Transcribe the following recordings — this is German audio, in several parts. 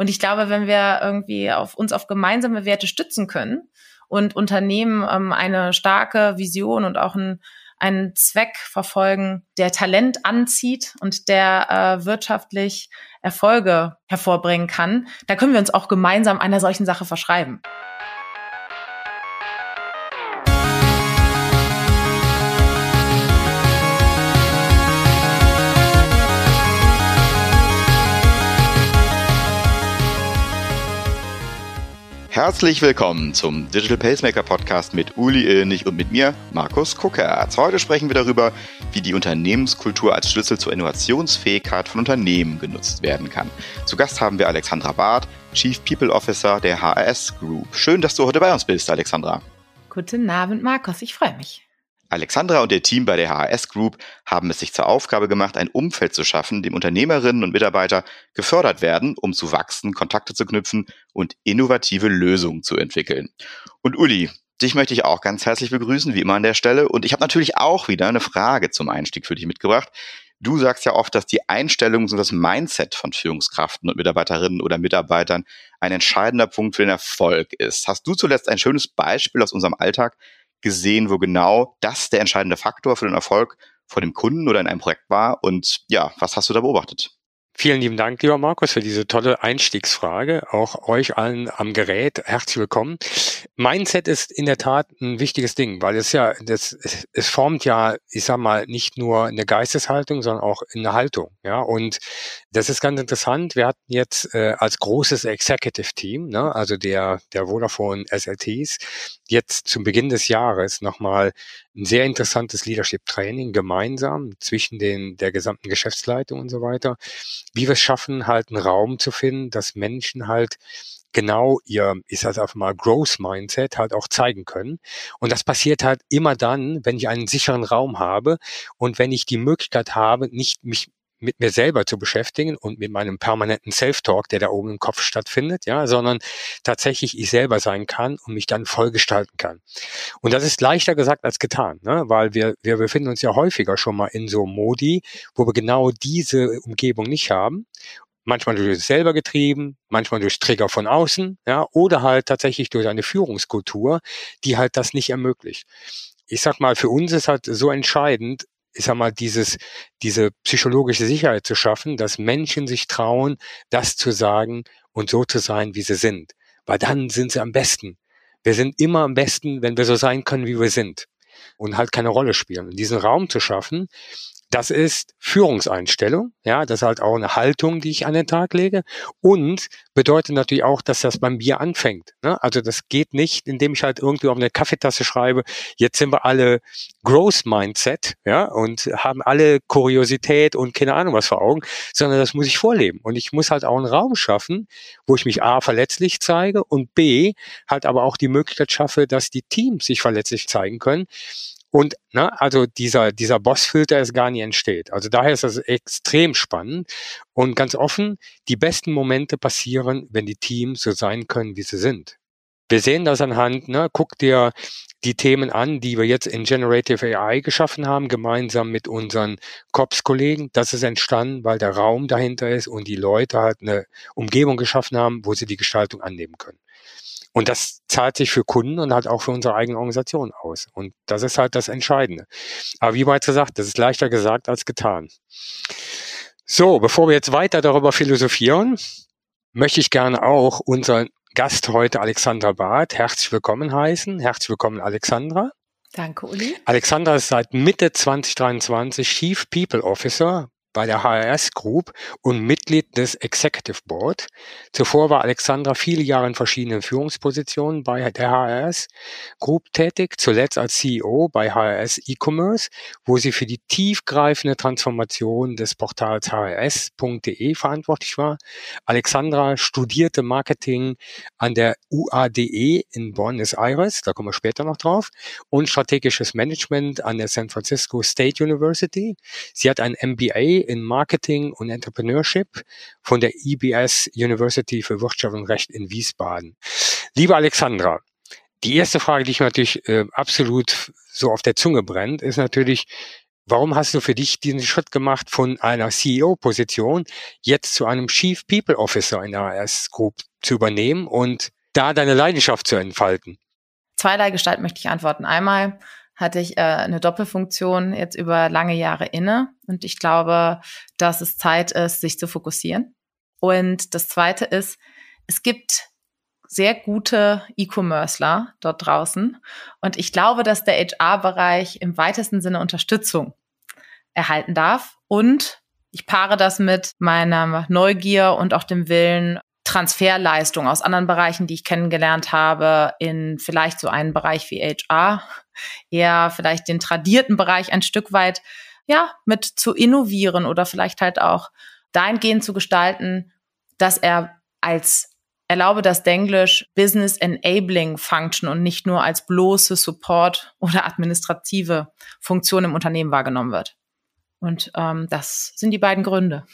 Und ich glaube, wenn wir irgendwie auf uns auf gemeinsame Werte stützen können und Unternehmen ähm, eine starke Vision und auch ein, einen Zweck verfolgen, der Talent anzieht und der äh, wirtschaftlich Erfolge hervorbringen kann, da können wir uns auch gemeinsam einer solchen Sache verschreiben. Herzlich willkommen zum Digital Pacemaker Podcast mit Uli Illnig und mit mir, Markus Kuckertz. Heute sprechen wir darüber, wie die Unternehmenskultur als Schlüssel zur Innovationsfähigkeit von Unternehmen genutzt werden kann. Zu Gast haben wir Alexandra Barth, Chief People Officer der HRS Group. Schön, dass du heute bei uns bist, Alexandra. Guten Abend, Markus. Ich freue mich. Alexandra und ihr Team bei der HRS Group haben es sich zur Aufgabe gemacht, ein Umfeld zu schaffen, dem Unternehmerinnen und Mitarbeiter gefördert werden, um zu wachsen, Kontakte zu knüpfen und innovative Lösungen zu entwickeln. Und Uli, dich möchte ich auch ganz herzlich begrüßen, wie immer an der Stelle. Und ich habe natürlich auch wieder eine Frage zum Einstieg für dich mitgebracht. Du sagst ja oft, dass die Einstellung und das Mindset von Führungskraften und Mitarbeiterinnen oder Mitarbeitern ein entscheidender Punkt für den Erfolg ist. Hast du zuletzt ein schönes Beispiel aus unserem Alltag, gesehen, wo genau das der entscheidende Faktor für den Erfolg vor dem Kunden oder in einem Projekt war. Und ja, was hast du da beobachtet? Vielen lieben Dank, lieber Markus, für diese tolle Einstiegsfrage. Auch euch allen am Gerät herzlich willkommen. Mindset ist in der Tat ein wichtiges Ding, weil es ja, das, es formt ja, ich sag mal, nicht nur eine Geisteshaltung, sondern auch eine Haltung. Ja, und das ist ganz interessant. Wir hatten jetzt äh, als großes Executive Team, ne, also der, der Vodafone SLTs, jetzt zum Beginn des Jahres nochmal ein sehr interessantes Leadership Training gemeinsam zwischen den, der gesamten Geschäftsleitung und so weiter wie wir es schaffen, halt einen Raum zu finden, dass Menschen halt genau ihr, ich sage einfach mal, Growth Mindset halt auch zeigen können. Und das passiert halt immer dann, wenn ich einen sicheren Raum habe und wenn ich die Möglichkeit habe, nicht mich mit mir selber zu beschäftigen und mit meinem permanenten Self-Talk, der da oben im Kopf stattfindet, ja, sondern tatsächlich ich selber sein kann und mich dann voll gestalten kann. Und das ist leichter gesagt als getan, ne? weil wir, wir befinden uns ja häufiger schon mal in so Modi, wo wir genau diese Umgebung nicht haben manchmal durch uns selber getrieben, manchmal durch Trigger von außen, ja, oder halt tatsächlich durch eine Führungskultur, die halt das nicht ermöglicht. Ich sag mal, für uns ist halt so entscheidend, ich sag mal, dieses, diese psychologische Sicherheit zu schaffen, dass Menschen sich trauen, das zu sagen und so zu sein, wie sie sind. Weil dann sind sie am besten. Wir sind immer am besten, wenn wir so sein können, wie wir sind. Und halt keine Rolle spielen. Und diesen Raum zu schaffen, das ist Führungseinstellung, ja, das ist halt auch eine Haltung, die ich an den Tag lege und bedeutet natürlich auch, dass das beim Bier anfängt. Ne? Also das geht nicht, indem ich halt irgendwie auf eine Kaffeetasse schreibe, jetzt sind wir alle Growth Mindset, ja, und haben alle Kuriosität und keine Ahnung was vor Augen, sondern das muss ich vorleben und ich muss halt auch einen Raum schaffen, wo ich mich A verletzlich zeige und B halt aber auch die Möglichkeit schaffe, dass die Teams sich verletzlich zeigen können und ne, also dieser, dieser Bossfilter ist gar nie entsteht. Also daher ist das extrem spannend und ganz offen, die besten Momente passieren, wenn die Teams so sein können, wie sie sind. Wir sehen das anhand, ne, guck dir die Themen an, die wir jetzt in Generative AI geschaffen haben, gemeinsam mit unseren COPS-Kollegen. Das ist entstanden, weil der Raum dahinter ist und die Leute halt eine Umgebung geschaffen haben, wo sie die Gestaltung annehmen können. Und das zahlt sich für Kunden und halt auch für unsere eigene Organisation aus. Und das ist halt das Entscheidende. Aber wie bereits gesagt, das ist leichter gesagt als getan. So, bevor wir jetzt weiter darüber philosophieren, möchte ich gerne auch unseren Gast heute, Alexandra Barth, herzlich willkommen heißen. Herzlich willkommen, Alexandra. Danke, Uli. Alexandra ist seit Mitte 2023 Chief People Officer bei der HRS Group und Mitglied des Executive Board. Zuvor war Alexandra viele Jahre in verschiedenen Führungspositionen bei der HRS Group tätig, zuletzt als CEO bei HRS E-Commerce, wo sie für die tiefgreifende Transformation des Portals hrs.de verantwortlich war. Alexandra studierte Marketing an der UADE in Buenos Aires, da kommen wir später noch drauf, und strategisches Management an der San Francisco State University. Sie hat ein MBA in Marketing und Entrepreneurship von der EBS University für Wirtschaft und Recht in Wiesbaden. Liebe Alexandra, die erste Frage, die ich natürlich äh, absolut so auf der Zunge brennt, ist natürlich, Warum hast du für dich diesen Schritt gemacht von einer CEO-Position jetzt zu einem Chief People Officer in der AS Group zu übernehmen und da deine Leidenschaft zu entfalten? Zweierlei Gestalt möchte ich antworten. Einmal hatte ich äh, eine Doppelfunktion jetzt über lange Jahre inne und ich glaube, dass es Zeit ist, sich zu fokussieren. Und das Zweite ist, es gibt sehr gute E-Commercer dort draußen. Und ich glaube, dass der HR-Bereich im weitesten Sinne Unterstützung erhalten darf. Und ich paare das mit meiner Neugier und auch dem Willen, Transferleistung aus anderen Bereichen, die ich kennengelernt habe, in vielleicht so einen Bereich wie HR, eher vielleicht den tradierten Bereich ein Stück weit, ja, mit zu innovieren oder vielleicht halt auch dahingehend zu gestalten, dass er als erlaube das Denglisch Business Enabling Function und nicht nur als bloße Support oder administrative Funktion im Unternehmen wahrgenommen wird. Und ähm, das sind die beiden Gründe.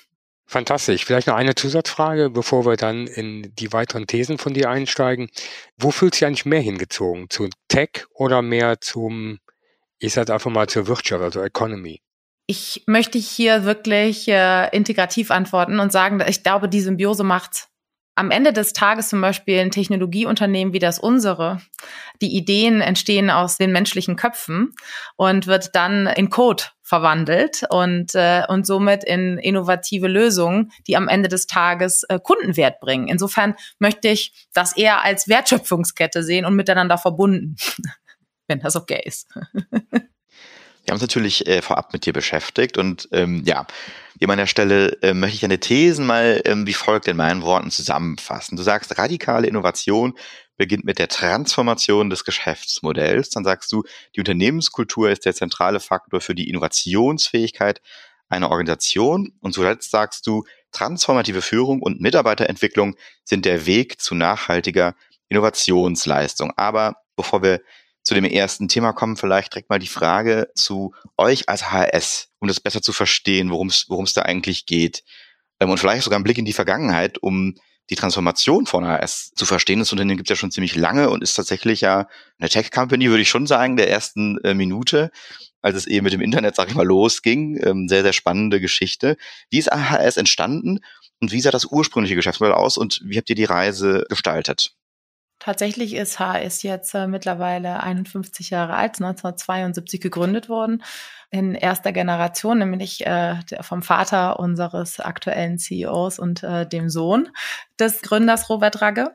Fantastisch. Vielleicht noch eine Zusatzfrage, bevor wir dann in die weiteren Thesen von dir einsteigen. Wo fühlst du eigentlich mehr hingezogen? Zu Tech oder mehr zum, ich sag einfach mal zur Wirtschaft, also Economy? Ich möchte hier wirklich äh, integrativ antworten und sagen, ich glaube, die Symbiose macht's am Ende des Tages zum Beispiel ein Technologieunternehmen wie das unsere, die Ideen entstehen aus den menschlichen Köpfen und wird dann in Code verwandelt und, äh, und somit in innovative Lösungen, die am Ende des Tages äh, Kundenwert bringen. Insofern möchte ich das eher als Wertschöpfungskette sehen und miteinander verbunden, wenn das okay ist. Wir haben uns natürlich äh, vorab mit dir beschäftigt und ähm, ja, hier an der Stelle äh, möchte ich deine Thesen mal ähm, wie folgt in meinen Worten zusammenfassen. Du sagst, radikale Innovation beginnt mit der Transformation des Geschäftsmodells. Dann sagst du, die Unternehmenskultur ist der zentrale Faktor für die Innovationsfähigkeit einer Organisation. Und zuletzt sagst du, transformative Führung und Mitarbeiterentwicklung sind der Weg zu nachhaltiger Innovationsleistung. Aber bevor wir zu dem ersten Thema kommen, vielleicht direkt mal die Frage zu euch als HS, um das besser zu verstehen, worum es da eigentlich geht. Ähm, und vielleicht sogar einen Blick in die Vergangenheit, um die Transformation von HS zu verstehen. Das Unternehmen gibt es ja schon ziemlich lange und ist tatsächlich ja eine Tech-Company, würde ich schon sagen, der ersten äh, Minute, als es eben mit dem Internet, sag ich mal, losging. Ähm, sehr, sehr spannende Geschichte. Wie ist HS entstanden und wie sah das ursprüngliche Geschäftsmodell aus und wie habt ihr die Reise gestaltet? Tatsächlich ist HS jetzt äh, mittlerweile 51 Jahre alt, 1972 gegründet worden, in erster Generation, nämlich äh, vom Vater unseres aktuellen CEOs und äh, dem Sohn des Gründers Robert Ragge.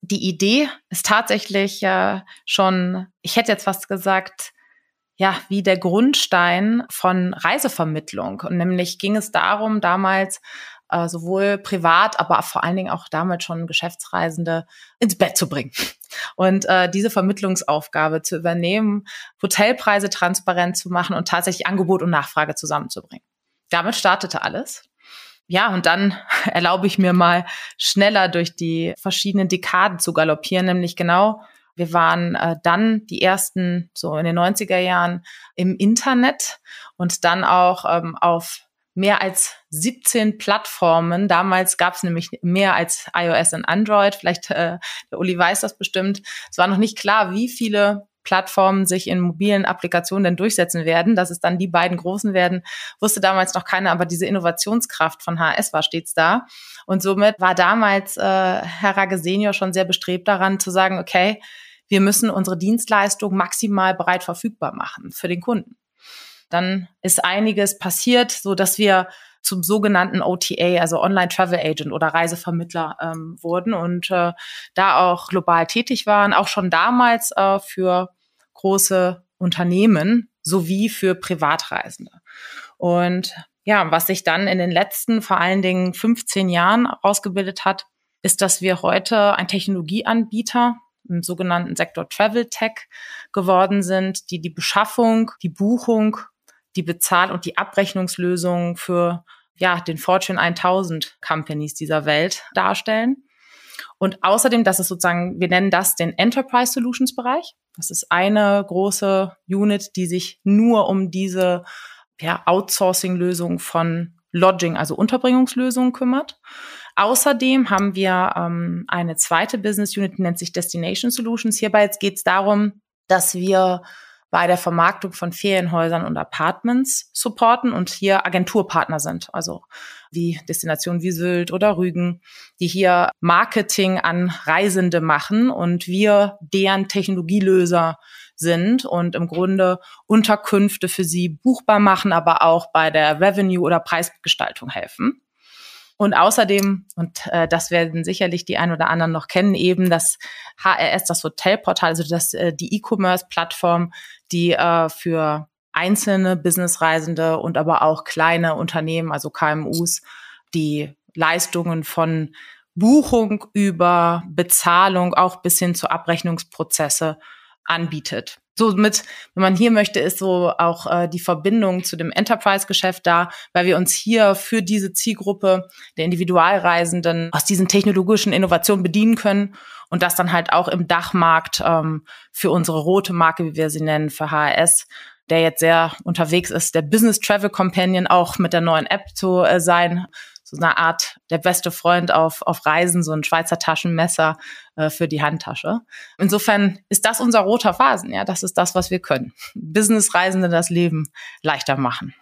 Die Idee ist tatsächlich äh, schon, ich hätte jetzt fast gesagt, ja, wie der Grundstein von Reisevermittlung. Und nämlich ging es darum, damals äh, sowohl privat, aber vor allen Dingen auch damals schon Geschäftsreisende ins Bett zu bringen und äh, diese Vermittlungsaufgabe zu übernehmen, Hotelpreise transparent zu machen und tatsächlich Angebot und Nachfrage zusammenzubringen. Damit startete alles. Ja, und dann erlaube ich mir mal schneller durch die verschiedenen Dekaden zu galoppieren, nämlich genau wir waren äh, dann die ersten, so in den 90er Jahren, im Internet und dann auch ähm, auf mehr als 17 Plattformen. Damals gab es nämlich mehr als iOS und Android. Vielleicht äh, der Uli weiß das bestimmt. Es war noch nicht klar, wie viele Plattformen sich in mobilen Applikationen denn durchsetzen werden, dass es dann die beiden großen werden, wusste damals noch keiner, aber diese Innovationskraft von HS war stets da. Und somit war damals äh, Herr Rage Senior schon sehr bestrebt daran zu sagen, okay, wir müssen unsere Dienstleistung maximal breit verfügbar machen für den Kunden dann ist einiges passiert, so dass wir zum sogenannten OTA, also Online Travel Agent oder Reisevermittler ähm, wurden und äh, da auch global tätig waren, auch schon damals äh, für große Unternehmen sowie für Privatreisende. Und ja, was sich dann in den letzten vor allen Dingen 15 Jahren ausgebildet hat, ist, dass wir heute ein Technologieanbieter im sogenannten Sektor Travel Tech geworden sind, die die Beschaffung, die Buchung die Bezahl- und die Abrechnungslösungen für ja, den Fortune 1000 Companies dieser Welt darstellen. Und außerdem, das ist sozusagen, wir nennen das den Enterprise Solutions Bereich. Das ist eine große Unit, die sich nur um diese ja, Outsourcing-Lösung von Lodging, also Unterbringungslösungen kümmert. Außerdem haben wir ähm, eine zweite Business Unit, die nennt sich Destination Solutions. Hierbei geht es darum, dass wir bei der Vermarktung von Ferienhäusern und Apartments supporten und hier Agenturpartner sind, also wie Destinationen wie Sylt oder Rügen, die hier Marketing an Reisende machen und wir deren Technologielöser sind und im Grunde Unterkünfte für sie buchbar machen, aber auch bei der Revenue- oder Preisgestaltung helfen. Und außerdem, und äh, das werden sicherlich die ein oder anderen noch kennen, eben das HRS, das Hotelportal, also das, äh, die E-Commerce-Plattform, die äh, für einzelne Businessreisende und aber auch kleine Unternehmen, also KMUs, die Leistungen von Buchung über Bezahlung auch bis hin zu Abrechnungsprozesse anbietet. Somit, wenn man hier möchte, ist so auch äh, die Verbindung zu dem Enterprise-Geschäft da, weil wir uns hier für diese Zielgruppe der Individualreisenden aus diesen technologischen Innovationen bedienen können und das dann halt auch im Dachmarkt ähm, für unsere rote Marke, wie wir sie nennen, für HRS, der jetzt sehr unterwegs ist, der Business Travel Companion auch mit der neuen App zu äh, sein so eine Art der beste Freund auf, auf Reisen, so ein Schweizer Taschenmesser äh, für die Handtasche. Insofern ist das unser roter Phasen, ja, das ist das, was wir können. Businessreisende das Leben leichter machen.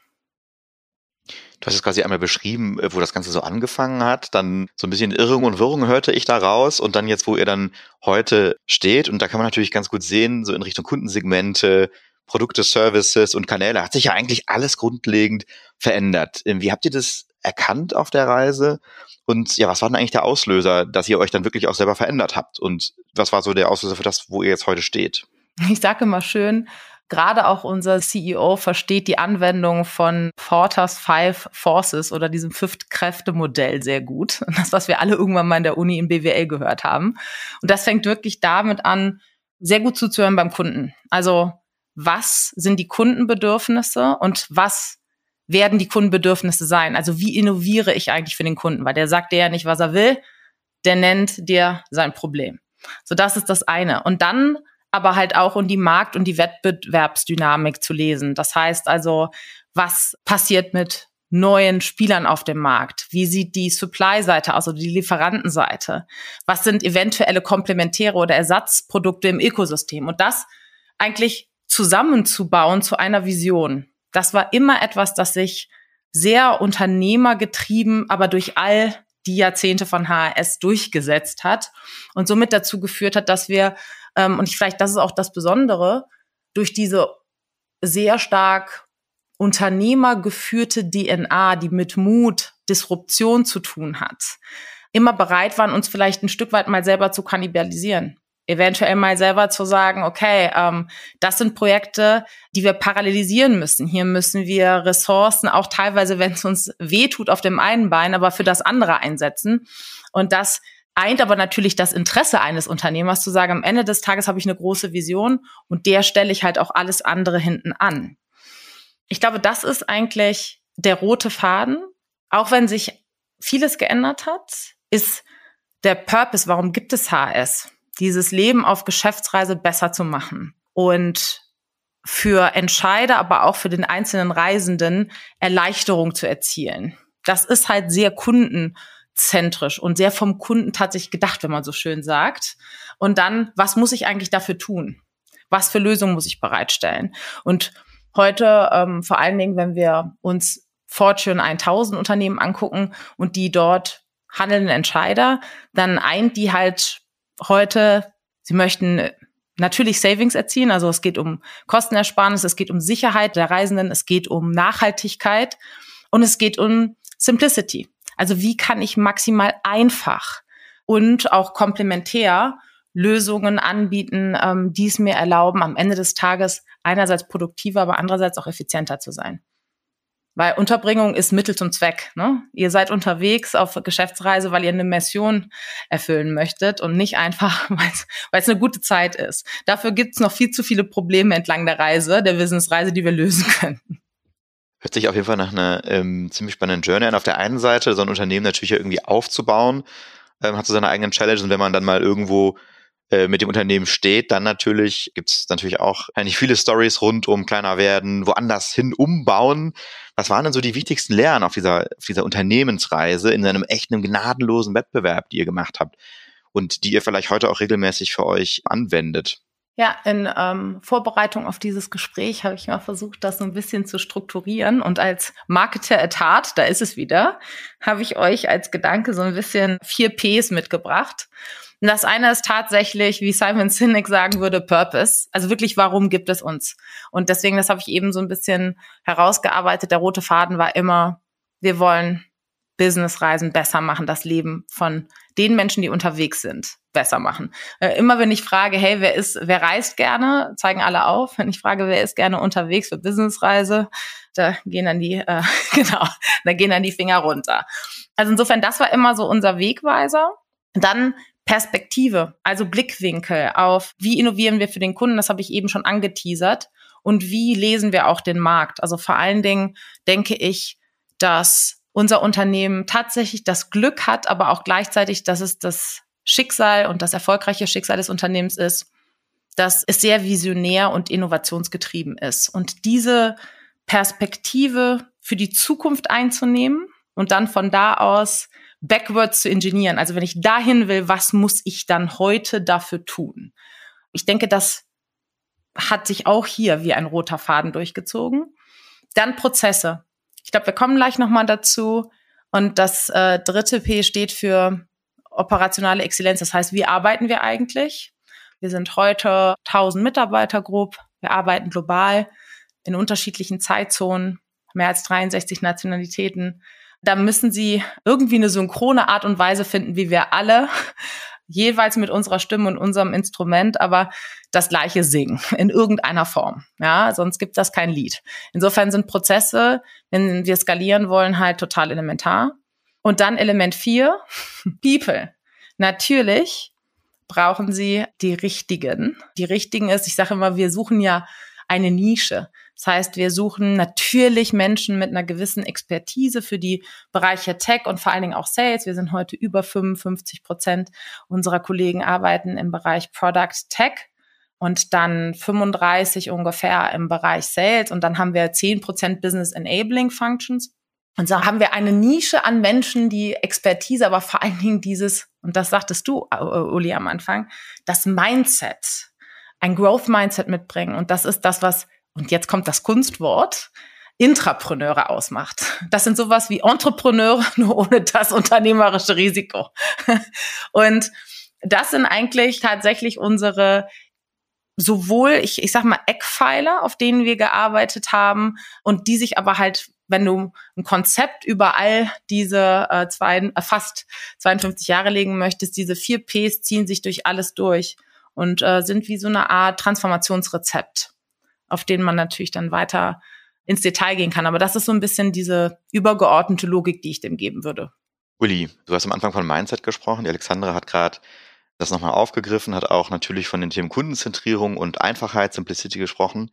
Du hast es quasi einmal beschrieben, äh, wo das Ganze so angefangen hat. Dann so ein bisschen Irrung und Wirrung hörte ich da raus. Und dann jetzt, wo ihr dann heute steht. Und da kann man natürlich ganz gut sehen, so in Richtung Kundensegmente, Produkte, Services und Kanäle hat sich ja eigentlich alles grundlegend verändert. Wie habt ihr das erkannt auf der Reise? Und ja, was war denn eigentlich der Auslöser, dass ihr euch dann wirklich auch selber verändert habt? Und was war so der Auslöser für das, wo ihr jetzt heute steht? Ich sage immer schön, gerade auch unser CEO versteht die Anwendung von Porters Five Forces oder diesem Fünf-Kräfte-Modell sehr gut. Das, was wir alle irgendwann mal in der Uni im BWL gehört haben. Und das fängt wirklich damit an, sehr gut zuzuhören beim Kunden. Also, was sind die Kundenbedürfnisse und was werden die Kundenbedürfnisse sein? Also wie innoviere ich eigentlich für den Kunden? Weil der sagt dir ja nicht, was er will, der nennt dir sein Problem. So, das ist das eine. Und dann aber halt auch um die Markt- und die Wettbewerbsdynamik zu lesen. Das heißt also, was passiert mit neuen Spielern auf dem Markt? Wie sieht die Supply-Seite aus oder die Lieferantenseite? Was sind eventuelle komplementäre oder Ersatzprodukte im Ökosystem? Und das eigentlich zusammenzubauen zu einer Vision das war immer etwas, das sich sehr unternehmergetrieben, aber durch all die Jahrzehnte von HRS durchgesetzt hat und somit dazu geführt hat, dass wir, ähm, und ich, vielleicht das ist auch das Besondere, durch diese sehr stark unternehmergeführte DNA, die mit Mut, Disruption zu tun hat, immer bereit waren, uns vielleicht ein Stück weit mal selber zu kannibalisieren eventuell mal selber zu sagen, okay, ähm, das sind Projekte, die wir parallelisieren müssen. Hier müssen wir Ressourcen auch teilweise, wenn es uns wehtut auf dem einen Bein, aber für das andere einsetzen. Und das eint aber natürlich das Interesse eines Unternehmers zu sagen, am Ende des Tages habe ich eine große Vision und der stelle ich halt auch alles andere hinten an. Ich glaube, das ist eigentlich der rote Faden. Auch wenn sich vieles geändert hat, ist der Purpose, warum gibt es HS? Dieses Leben auf Geschäftsreise besser zu machen und für Entscheider, aber auch für den einzelnen Reisenden Erleichterung zu erzielen. Das ist halt sehr kundenzentrisch und sehr vom Kunden tatsächlich gedacht, wenn man so schön sagt. Und dann, was muss ich eigentlich dafür tun? Was für Lösungen muss ich bereitstellen? Und heute, ähm, vor allen Dingen, wenn wir uns Fortune 1000 Unternehmen angucken und die dort handelnden Entscheider, dann eint die halt heute, sie möchten natürlich Savings erzielen, also es geht um Kostenersparnis, es geht um Sicherheit der Reisenden, es geht um Nachhaltigkeit und es geht um Simplicity. Also wie kann ich maximal einfach und auch komplementär Lösungen anbieten, ähm, die es mir erlauben, am Ende des Tages einerseits produktiver, aber andererseits auch effizienter zu sein. Weil Unterbringung ist Mittel zum Zweck. Ne? Ihr seid unterwegs auf Geschäftsreise, weil ihr eine Mission erfüllen möchtet und nicht einfach, weil es eine gute Zeit ist. Dafür gibt es noch viel zu viele Probleme entlang der Reise, der Businessreise, die wir lösen können. Hört sich auf jeden Fall nach einer ähm, ziemlich spannenden Journey an. Auf der einen Seite so ein Unternehmen natürlich irgendwie aufzubauen, ähm, hat so seine eigenen Challenges und wenn man dann mal irgendwo äh, mit dem Unternehmen steht, dann natürlich gibt es natürlich auch eigentlich viele Stories rund um kleiner werden, woanders hin umbauen. Was waren denn so die wichtigsten Lehren auf dieser, auf dieser Unternehmensreise in einem echten, gnadenlosen Wettbewerb, die ihr gemacht habt und die ihr vielleicht heute auch regelmäßig für euch anwendet? Ja, in ähm, Vorbereitung auf dieses Gespräch habe ich mal versucht, das so ein bisschen zu strukturieren. Und als Marketer at Heart, da ist es wieder, habe ich euch als Gedanke so ein bisschen vier Ps mitgebracht. Und das eine ist tatsächlich, wie Simon Sinek sagen würde, Purpose. Also wirklich, warum gibt es uns? Und deswegen, das habe ich eben so ein bisschen herausgearbeitet. Der rote Faden war immer, wir wollen Businessreisen besser machen, das Leben von den Menschen, die unterwegs sind, besser machen. Äh, immer wenn ich frage, hey, wer ist, wer reist gerne, zeigen alle auf. Wenn ich frage, wer ist gerne unterwegs für Businessreise, da gehen dann die, äh, genau, da gehen dann die Finger runter. Also insofern, das war immer so unser Wegweiser. Dann Perspektive, also Blickwinkel auf, wie innovieren wir für den Kunden, das habe ich eben schon angeteasert. Und wie lesen wir auch den Markt? Also vor allen Dingen denke ich, dass unser Unternehmen tatsächlich das Glück hat, aber auch gleichzeitig, dass es das Schicksal und das erfolgreiche Schicksal des Unternehmens ist, dass es sehr visionär und innovationsgetrieben ist. Und diese Perspektive für die Zukunft einzunehmen und dann von da aus backwards zu ingenieren. Also wenn ich dahin will, was muss ich dann heute dafür tun? Ich denke, das hat sich auch hier wie ein roter Faden durchgezogen. Dann Prozesse. Ich glaube, wir kommen gleich nochmal dazu. Und das äh, dritte P steht für operationale Exzellenz. Das heißt, wie arbeiten wir eigentlich? Wir sind heute 1000 Mitarbeiter grob. Wir arbeiten global in unterschiedlichen Zeitzonen, mehr als 63 Nationalitäten. Da müssen Sie irgendwie eine synchrone Art und Weise finden, wie wir alle jeweils mit unserer Stimme und unserem Instrument, aber das gleiche singen in irgendeiner Form. Ja, sonst gibt das kein Lied. Insofern sind Prozesse, wenn wir skalieren wollen, halt total elementar. Und dann Element 4, People. Natürlich brauchen sie die richtigen. Die richtigen ist, ich sage immer, wir suchen ja eine Nische. Das heißt, wir suchen natürlich Menschen mit einer gewissen Expertise für die Bereiche Tech und vor allen Dingen auch Sales. Wir sind heute über 55 Prozent unserer Kollegen arbeiten im Bereich Product Tech und dann 35 ungefähr im Bereich Sales und dann haben wir 10 Prozent Business Enabling Functions. Und so haben wir eine Nische an Menschen, die Expertise, aber vor allen Dingen dieses, und das sagtest du, Uli, am Anfang, das Mindset, ein Growth Mindset mitbringen. Und das ist das, was und jetzt kommt das Kunstwort, Intrapreneure ausmacht. Das sind sowas wie Entrepreneure, nur ohne das unternehmerische Risiko. Und das sind eigentlich tatsächlich unsere sowohl, ich, ich sag mal, Eckpfeiler, auf denen wir gearbeitet haben und die sich aber halt, wenn du ein Konzept über all diese äh, zwei, äh, fast 52 Jahre legen möchtest, diese vier Ps ziehen sich durch alles durch und äh, sind wie so eine Art Transformationsrezept auf denen man natürlich dann weiter ins Detail gehen kann. Aber das ist so ein bisschen diese übergeordnete Logik, die ich dem geben würde. Uli, du hast am Anfang von Mindset gesprochen. Die Alexandra hat gerade das nochmal aufgegriffen, hat auch natürlich von den Themen Kundenzentrierung und Einfachheit, Simplicity gesprochen.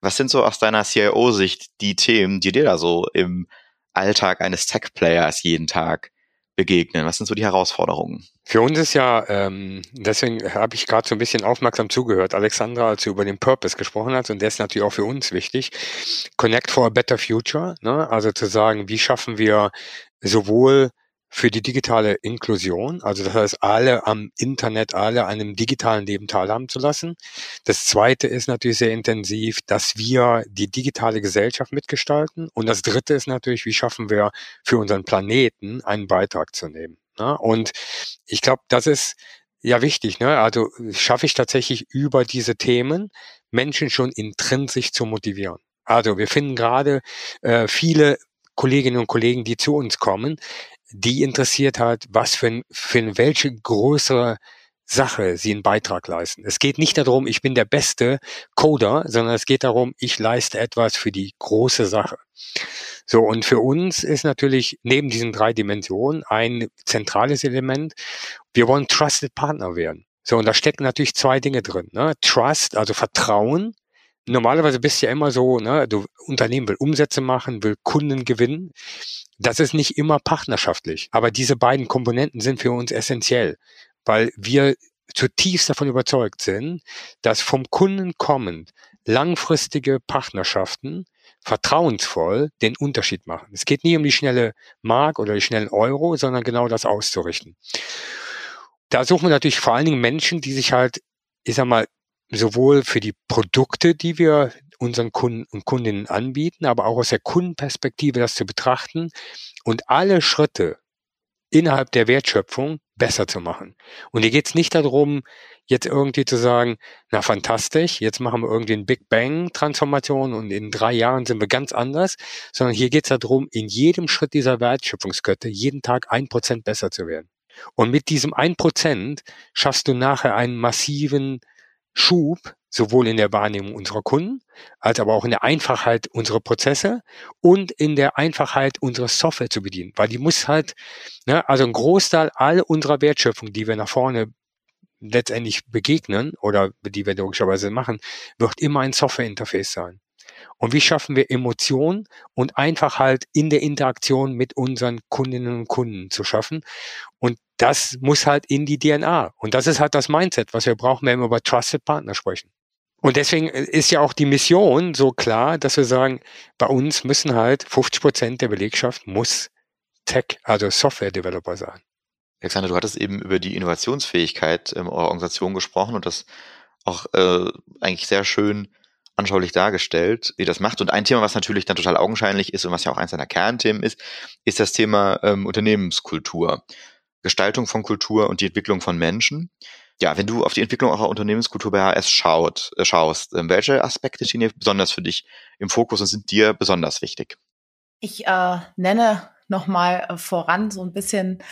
Was sind so aus deiner CIO-Sicht die Themen, die dir da so im Alltag eines Tech-Players jeden Tag begegnen? Was sind so die Herausforderungen? Für uns ist ja, ähm, deswegen habe ich gerade so ein bisschen aufmerksam zugehört, Alexandra, als du über den Purpose gesprochen hast, und der ist natürlich auch für uns wichtig. Connect for a Better Future, ne? also zu sagen, wie schaffen wir sowohl für die digitale Inklusion, also das heißt, alle am Internet, alle an einem digitalen Leben teilhaben zu lassen. Das zweite ist natürlich sehr intensiv, dass wir die digitale Gesellschaft mitgestalten. Und das dritte ist natürlich, wie schaffen wir für unseren Planeten einen Beitrag zu nehmen. Ne? Und ich glaube, das ist ja wichtig. Ne? Also schaffe ich tatsächlich über diese Themen Menschen schon intrinsisch zu motivieren. Also wir finden gerade äh, viele Kolleginnen und Kollegen, die zu uns kommen, die interessiert hat, was für, für welche größere Sache sie einen Beitrag leisten. Es geht nicht darum, ich bin der beste Coder, sondern es geht darum, ich leiste etwas für die große Sache. So, und für uns ist natürlich neben diesen drei Dimensionen ein zentrales Element, wir wollen Trusted Partner werden. So, und da stecken natürlich zwei Dinge drin. Ne? Trust, also Vertrauen. Normalerweise bist du ja immer so, ne, du Unternehmen will Umsätze machen, will Kunden gewinnen. Das ist nicht immer partnerschaftlich, aber diese beiden Komponenten sind für uns essentiell, weil wir zutiefst davon überzeugt sind, dass vom Kunden kommend langfristige Partnerschaften vertrauensvoll den Unterschied machen. Es geht nie um die schnelle Mark oder die schnellen Euro, sondern genau das auszurichten. Da suchen wir natürlich vor allen Dingen Menschen, die sich halt, ich sag mal, sowohl für die Produkte, die wir unseren Kunden und Kundinnen anbieten, aber auch aus der Kundenperspektive das zu betrachten und alle Schritte innerhalb der Wertschöpfung besser zu machen. Und hier geht es nicht darum, jetzt irgendwie zu sagen, na fantastisch, jetzt machen wir irgendwie ein Big Bang Transformation und in drei Jahren sind wir ganz anders, sondern hier geht es darum, in jedem Schritt dieser Wertschöpfungskette jeden Tag ein Prozent besser zu werden. Und mit diesem ein Prozent schaffst du nachher einen massiven Schub, sowohl in der Wahrnehmung unserer Kunden, als aber auch in der Einfachheit unserer Prozesse und in der Einfachheit unserer Software zu bedienen. Weil die muss halt, ne, also ein Großteil all unserer Wertschöpfung, die wir nach vorne letztendlich begegnen oder die wir logischerweise machen, wird immer ein Software-Interface sein. Und wie schaffen wir Emotionen und einfach halt in der Interaktion mit unseren Kundinnen und Kunden zu schaffen? Und das muss halt in die DNA. Und das ist halt das Mindset, was wir brauchen, wenn wir über Trusted Partner sprechen. Und deswegen ist ja auch die Mission so klar, dass wir sagen, bei uns müssen halt 50 Prozent der Belegschaft muss Tech, also Software Developer sein. Alexander, du hattest eben über die Innovationsfähigkeit in eurer Organisation gesprochen und das auch äh, eigentlich sehr schön anschaulich dargestellt, wie das macht. Und ein Thema, was natürlich dann total augenscheinlich ist und was ja auch eins seiner Kernthemen ist, ist das Thema ähm, Unternehmenskultur, Gestaltung von Kultur und die Entwicklung von Menschen. Ja, wenn du auf die Entwicklung eurer Unternehmenskultur bei HS schaut, äh, schaust, äh, welche Aspekte stehen hier besonders für dich im Fokus und sind dir besonders wichtig? Ich äh, nenne nochmal äh, voran so ein bisschen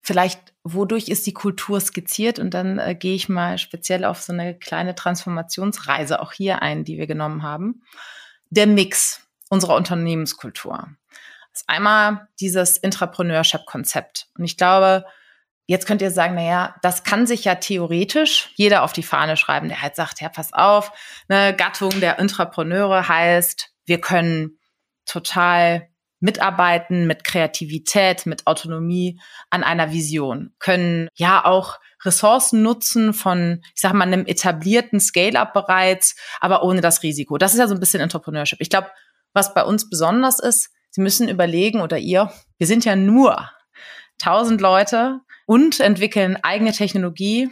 vielleicht, wodurch ist die Kultur skizziert? Und dann äh, gehe ich mal speziell auf so eine kleine Transformationsreise auch hier ein, die wir genommen haben. Der Mix unserer Unternehmenskultur. Ist einmal dieses Intrapreneurship-Konzept. Und ich glaube, Jetzt könnt ihr sagen, na ja, das kann sich ja theoretisch jeder auf die Fahne schreiben, der halt sagt, ja, pass auf, eine Gattung der Intrapreneure heißt, wir können total mitarbeiten mit Kreativität, mit Autonomie an einer Vision, können ja auch Ressourcen nutzen von, ich sag mal, einem etablierten Scale-up bereits, aber ohne das Risiko. Das ist ja so ein bisschen Entrepreneurship. Ich glaube, was bei uns besonders ist, Sie müssen überlegen oder ihr, wir sind ja nur 1000 Leute und entwickeln eigene Technologie,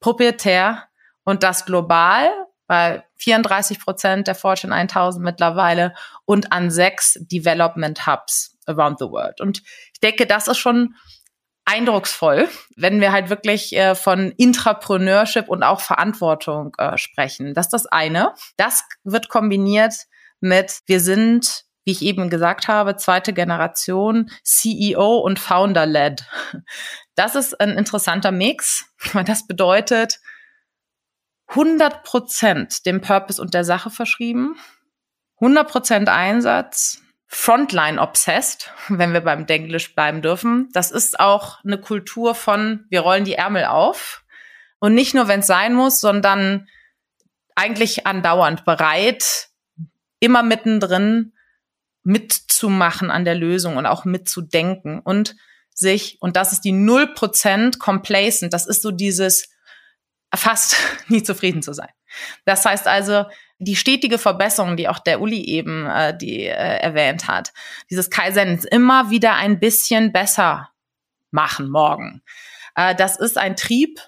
proprietär und das global bei 34 Prozent der Fortune 1000 mittlerweile und an sechs Development Hubs around the world. Und ich denke, das ist schon eindrucksvoll, wenn wir halt wirklich äh, von Intrapreneurship und auch Verantwortung äh, sprechen. Das ist das eine. Das wird kombiniert mit, wir sind, wie ich eben gesagt habe, zweite Generation CEO und Founder-led. Das ist ein interessanter Mix, weil das bedeutet, 100 Prozent dem Purpose und der Sache verschrieben, 100 Prozent Einsatz, Frontline obsessed, wenn wir beim Denglisch bleiben dürfen. Das ist auch eine Kultur von, wir rollen die Ärmel auf und nicht nur, wenn es sein muss, sondern eigentlich andauernd bereit, immer mittendrin mitzumachen an der Lösung und auch mitzudenken und sich, und das ist die 0% complacent, das ist so dieses, fast nie zufrieden zu sein. Das heißt also, die stetige Verbesserung, die auch der Uli eben äh, die, äh, erwähnt hat, dieses Kaizen immer wieder ein bisschen besser machen morgen. Äh, das ist ein Trieb,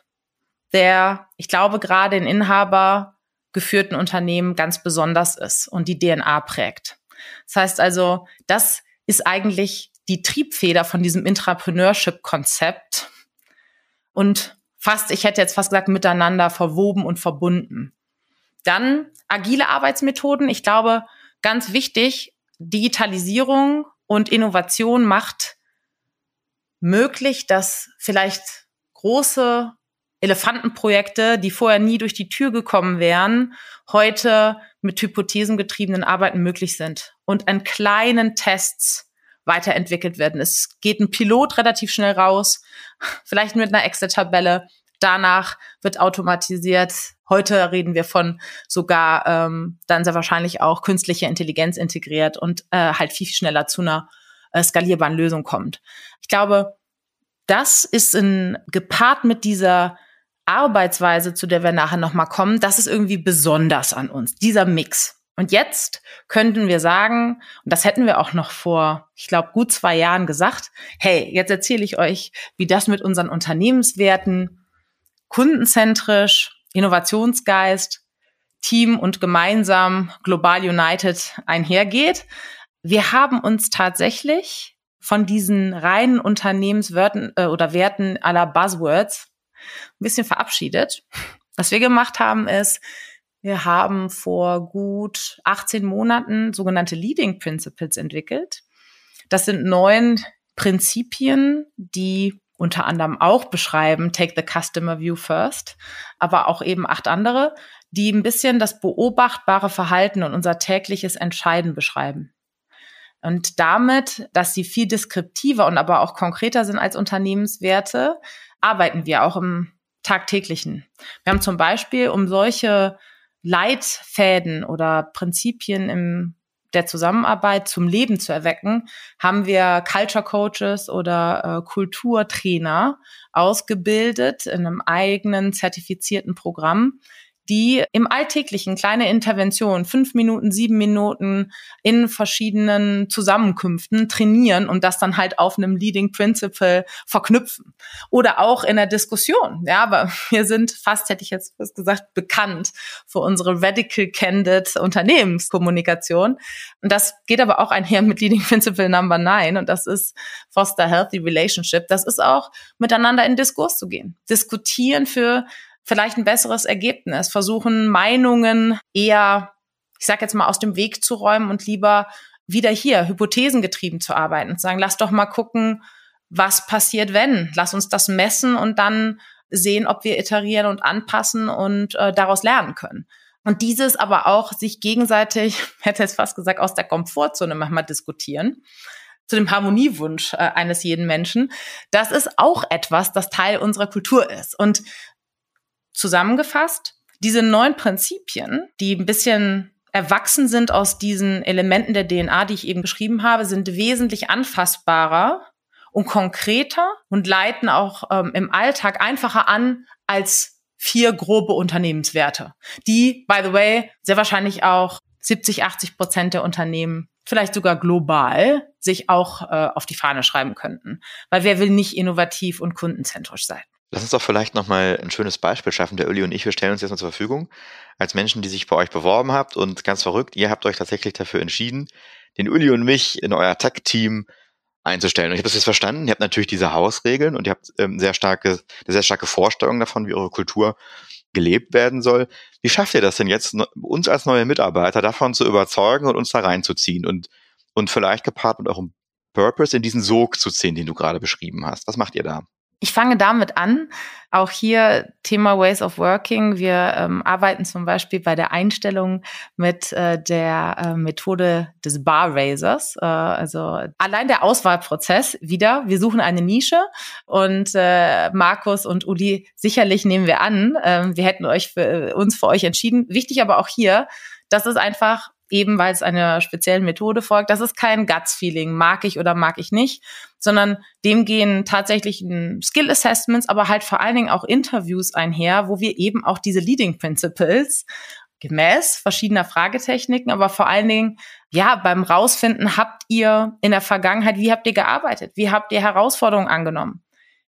der, ich glaube, gerade in Inhaber geführten Unternehmen ganz besonders ist und die DNA prägt. Das heißt also, das ist eigentlich die Triebfeder von diesem Intrapreneurship-Konzept. Und fast, ich hätte jetzt fast gesagt, miteinander verwoben und verbunden. Dann agile Arbeitsmethoden. Ich glaube, ganz wichtig, Digitalisierung und Innovation macht möglich, dass vielleicht große Elefantenprojekte, die vorher nie durch die Tür gekommen wären, heute mit hypothesengetriebenen Arbeiten möglich sind und an kleinen Tests weiterentwickelt werden. Es geht ein Pilot relativ schnell raus, vielleicht mit einer Excel-Tabelle. Danach wird automatisiert. Heute reden wir von sogar ähm, dann sehr wahrscheinlich auch künstliche Intelligenz integriert und äh, halt viel, viel schneller zu einer äh, skalierbaren Lösung kommt. Ich glaube, das ist in, gepaart mit dieser Arbeitsweise, zu der wir nachher nochmal kommen, das ist irgendwie besonders an uns, dieser Mix. Und jetzt könnten wir sagen, und das hätten wir auch noch vor, ich glaube, gut zwei Jahren gesagt, hey, jetzt erzähle ich euch, wie das mit unseren Unternehmenswerten kundenzentrisch, Innovationsgeist, Team und gemeinsam global united einhergeht. Wir haben uns tatsächlich von diesen reinen Unternehmenswerten äh, oder Werten aller Buzzwords ein bisschen verabschiedet. Was wir gemacht haben ist, wir haben vor gut 18 Monaten sogenannte Leading Principles entwickelt. Das sind neun Prinzipien, die unter anderem auch beschreiben, take the customer view first, aber auch eben acht andere, die ein bisschen das beobachtbare Verhalten und unser tägliches Entscheiden beschreiben. Und damit, dass sie viel deskriptiver und aber auch konkreter sind als Unternehmenswerte, arbeiten wir auch im tagtäglichen. Wir haben zum Beispiel, um solche Leitfäden oder Prinzipien im der Zusammenarbeit zum Leben zu erwecken, haben wir Culture Coaches oder äh, Kulturtrainer ausgebildet in einem eigenen zertifizierten Programm, die im Alltäglichen kleine Interventionen, fünf Minuten, sieben Minuten in verschiedenen Zusammenkünften trainieren und das dann halt auf einem Leading Principle verknüpfen. Oder auch in der Diskussion. Ja, aber wir sind fast, hätte ich jetzt fast gesagt, bekannt für unsere Radical Candid Unternehmenskommunikation. Und das geht aber auch einher mit Leading Principle Number Nine und das ist Foster Healthy Relationship. Das ist auch miteinander in Diskurs zu gehen. Diskutieren für vielleicht ein besseres Ergebnis, versuchen Meinungen eher, ich sage jetzt mal, aus dem Weg zu räumen und lieber wieder hier hypothesengetrieben zu arbeiten und zu sagen, lass doch mal gucken, was passiert, wenn. Lass uns das messen und dann sehen, ob wir iterieren und anpassen und äh, daraus lernen können. Und dieses aber auch sich gegenseitig, hätte es fast gesagt, aus der Komfortzone manchmal diskutieren, zu dem Harmoniewunsch äh, eines jeden Menschen, das ist auch etwas, das Teil unserer Kultur ist. Und Zusammengefasst, diese neun Prinzipien, die ein bisschen erwachsen sind aus diesen Elementen der DNA, die ich eben beschrieben habe, sind wesentlich anfassbarer und konkreter und leiten auch ähm, im Alltag einfacher an als vier grobe Unternehmenswerte, die, by the way, sehr wahrscheinlich auch 70, 80 Prozent der Unternehmen, vielleicht sogar global, sich auch äh, auf die Fahne schreiben könnten. Weil wer will nicht innovativ und kundenzentrisch sein? Lass uns doch vielleicht nochmal ein schönes Beispiel schaffen. Der Uli und ich, wir stellen uns jetzt mal zur Verfügung als Menschen, die sich bei euch beworben habt und ganz verrückt, ihr habt euch tatsächlich dafür entschieden, den Uli und mich in euer Tech-Team einzustellen. Und ich habe das jetzt verstanden. Ihr habt natürlich diese Hausregeln und ihr habt ähm, sehr starke, eine sehr starke Vorstellung davon, wie eure Kultur gelebt werden soll. Wie schafft ihr das denn jetzt, uns als neue Mitarbeiter davon zu überzeugen und uns da reinzuziehen und, und vielleicht gepaart mit eurem Purpose in diesen Sog zu ziehen, den du gerade beschrieben hast? Was macht ihr da? Ich fange damit an. Auch hier Thema Ways of Working. Wir ähm, arbeiten zum Beispiel bei der Einstellung mit äh, der äh, Methode des Bar Raisers. Äh, also allein der Auswahlprozess wieder. Wir suchen eine Nische und äh, Markus und Uli sicherlich nehmen wir an. Ähm, wir hätten euch für, uns für euch entschieden. Wichtig aber auch hier, dass es einfach eben weil es einer speziellen Methode folgt. Das ist kein Guts-Feeling, mag ich oder mag ich nicht, sondern dem gehen tatsächlich Skill-Assessments, aber halt vor allen Dingen auch Interviews einher, wo wir eben auch diese Leading Principles gemäß verschiedener Fragetechniken, aber vor allen Dingen, ja, beim Rausfinden, habt ihr in der Vergangenheit, wie habt ihr gearbeitet? Wie habt ihr Herausforderungen angenommen?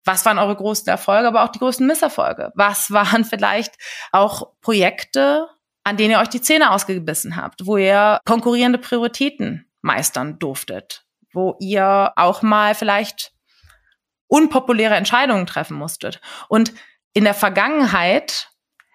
Was waren eure größten Erfolge, aber auch die größten Misserfolge? Was waren vielleicht auch Projekte, an denen ihr euch die Zähne ausgebissen habt, wo ihr konkurrierende Prioritäten meistern durftet, wo ihr auch mal vielleicht unpopuläre Entscheidungen treffen musstet. Und in der Vergangenheit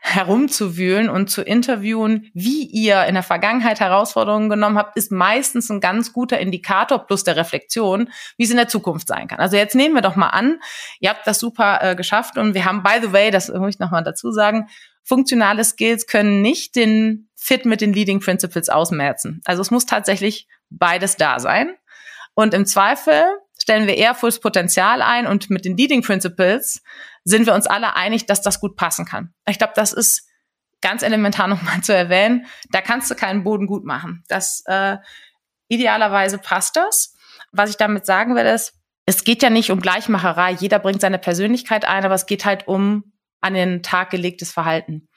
herumzuwühlen und zu interviewen, wie ihr in der Vergangenheit Herausforderungen genommen habt, ist meistens ein ganz guter Indikator plus der Reflexion, wie es in der Zukunft sein kann. Also jetzt nehmen wir doch mal an, ihr habt das super äh, geschafft und wir haben, by the way, das muss ich nochmal dazu sagen, funktionale Skills können nicht den Fit mit den Leading Principles ausmerzen. Also es muss tatsächlich beides da sein. Und im Zweifel stellen wir eher fürs Potenzial ein und mit den Leading Principles sind wir uns alle einig, dass das gut passen kann. Ich glaube, das ist ganz elementar nochmal zu erwähnen. Da kannst du keinen Boden gut machen. Das äh, idealerweise passt das. Was ich damit sagen will, ist, es geht ja nicht um Gleichmacherei. Jeder bringt seine Persönlichkeit ein, aber es geht halt um an den Tag gelegtes Verhalten.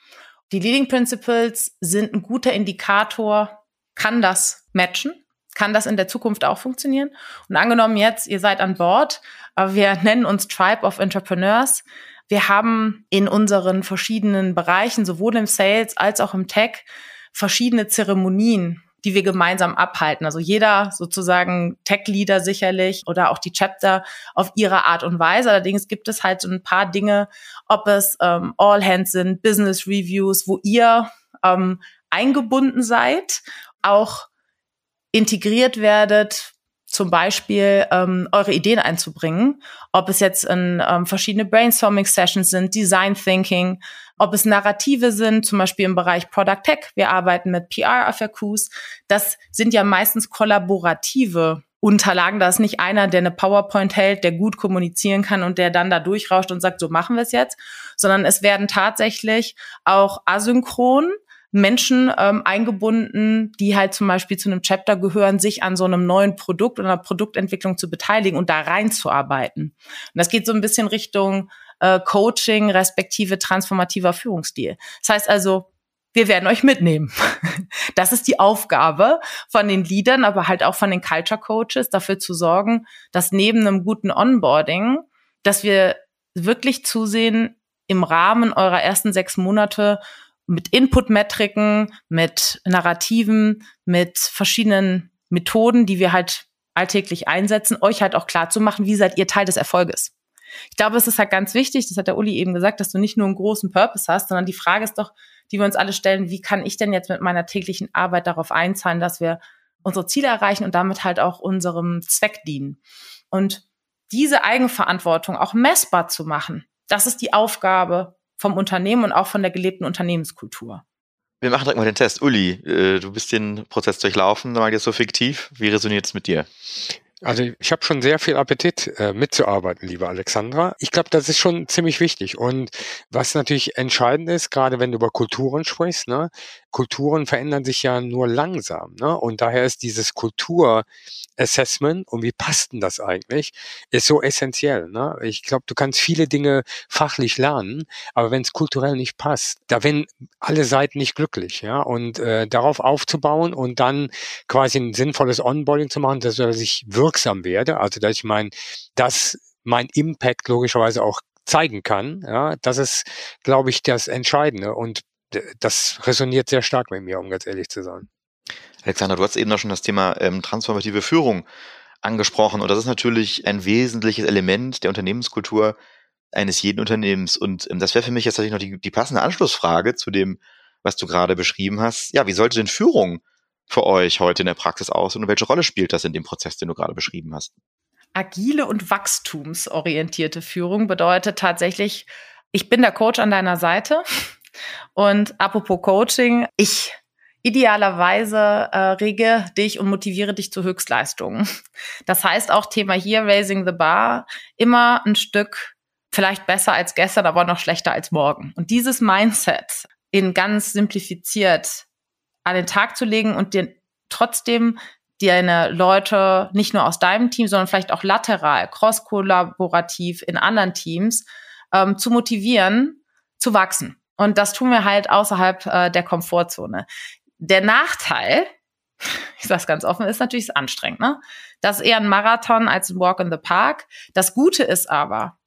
Die Leading Principles sind ein guter Indikator, kann das matchen? Kann das in der Zukunft auch funktionieren? Und angenommen jetzt, ihr seid an Bord, wir nennen uns Tribe of Entrepreneurs. Wir haben in unseren verschiedenen Bereichen, sowohl im Sales als auch im Tech, verschiedene Zeremonien, die wir gemeinsam abhalten. Also jeder sozusagen Tech-Leader sicherlich oder auch die Chapter auf ihre Art und Weise. Allerdings gibt es halt so ein paar Dinge, ob es ähm, All Hands sind, Business Reviews, wo ihr ähm, eingebunden seid, auch integriert werdet, zum Beispiel ähm, eure Ideen einzubringen, ob es jetzt in ähm, verschiedene Brainstorming-Sessions sind, Design Thinking, ob es Narrative sind, zum Beispiel im Bereich Product Tech. Wir arbeiten mit PR-FAQs. Das sind ja meistens kollaborative Unterlagen. Da ist nicht einer, der eine PowerPoint hält, der gut kommunizieren kann und der dann da durchrauscht und sagt, so machen wir es jetzt, sondern es werden tatsächlich auch asynchron Menschen ähm, eingebunden, die halt zum Beispiel zu einem Chapter gehören, sich an so einem neuen Produkt oder Produktentwicklung zu beteiligen und da reinzuarbeiten. Und das geht so ein bisschen Richtung äh, Coaching respektive transformativer Führungsstil. Das heißt also, wir werden euch mitnehmen. Das ist die Aufgabe von den Leadern, aber halt auch von den Culture Coaches, dafür zu sorgen, dass neben einem guten Onboarding, dass wir wirklich zusehen, im Rahmen eurer ersten sechs Monate mit Input-Metriken, mit Narrativen, mit verschiedenen Methoden, die wir halt alltäglich einsetzen, euch halt auch klar zu machen, wie seid ihr Teil des Erfolges. Ich glaube, es ist halt ganz wichtig, das hat der Uli eben gesagt, dass du nicht nur einen großen Purpose hast, sondern die Frage ist doch, die wir uns alle stellen, wie kann ich denn jetzt mit meiner täglichen Arbeit darauf einzahlen, dass wir unsere Ziele erreichen und damit halt auch unserem Zweck dienen. Und diese Eigenverantwortung auch messbar zu machen, das ist die Aufgabe vom Unternehmen und auch von der gelebten Unternehmenskultur. Wir machen direkt mal den Test. Uli, äh, du bist den Prozess durchlaufen, mal jetzt so fiktiv. Wie resoniert es mit dir? Also ich habe schon sehr viel Appetit äh, mitzuarbeiten, liebe Alexandra. Ich glaube, das ist schon ziemlich wichtig. Und was natürlich entscheidend ist, gerade wenn du über Kulturen sprichst, ne, Kulturen verändern sich ja nur langsam. Ne? Und daher ist dieses Kulturassessment und wie passt denn das eigentlich, ist so essentiell. Ne? Ich glaube, du kannst viele Dinge fachlich lernen, aber wenn es kulturell nicht passt, da werden alle Seiten nicht glücklich. Ja? Und äh, darauf aufzubauen und dann quasi ein sinnvolles Onboarding zu machen, dass ich wirksam werde, also dass ich mein, dass mein Impact logischerweise auch zeigen kann. Ja, das ist, glaube ich, das Entscheidende. Und das resoniert sehr stark bei mir, um ganz ehrlich zu sein. Alexander, du hast eben noch schon das Thema ähm, transformative Führung angesprochen und das ist natürlich ein wesentliches Element der Unternehmenskultur eines jeden Unternehmens und ähm, das wäre für mich jetzt natürlich noch die, die passende Anschlussfrage zu dem, was du gerade beschrieben hast. Ja, wie sollte denn Führung für euch heute in der Praxis aussehen und welche Rolle spielt das in dem Prozess, den du gerade beschrieben hast? Agile und wachstumsorientierte Führung bedeutet tatsächlich, ich bin der Coach an deiner Seite und apropos Coaching, ich idealerweise äh, rege dich und motiviere dich zu Höchstleistungen. Das heißt auch Thema hier, Raising the Bar, immer ein Stück vielleicht besser als gestern, aber noch schlechter als morgen. Und dieses Mindset in ganz simplifiziert an den Tag zu legen und dir trotzdem deine Leute nicht nur aus deinem Team, sondern vielleicht auch lateral, cross-kollaborativ in anderen Teams ähm, zu motivieren, zu wachsen. Und das tun wir halt außerhalb äh, der Komfortzone. Der Nachteil, ich sage es ganz offen, ist natürlich anstrengend. Ne? Das ist eher ein Marathon als ein Walk in the Park. Das Gute ist aber,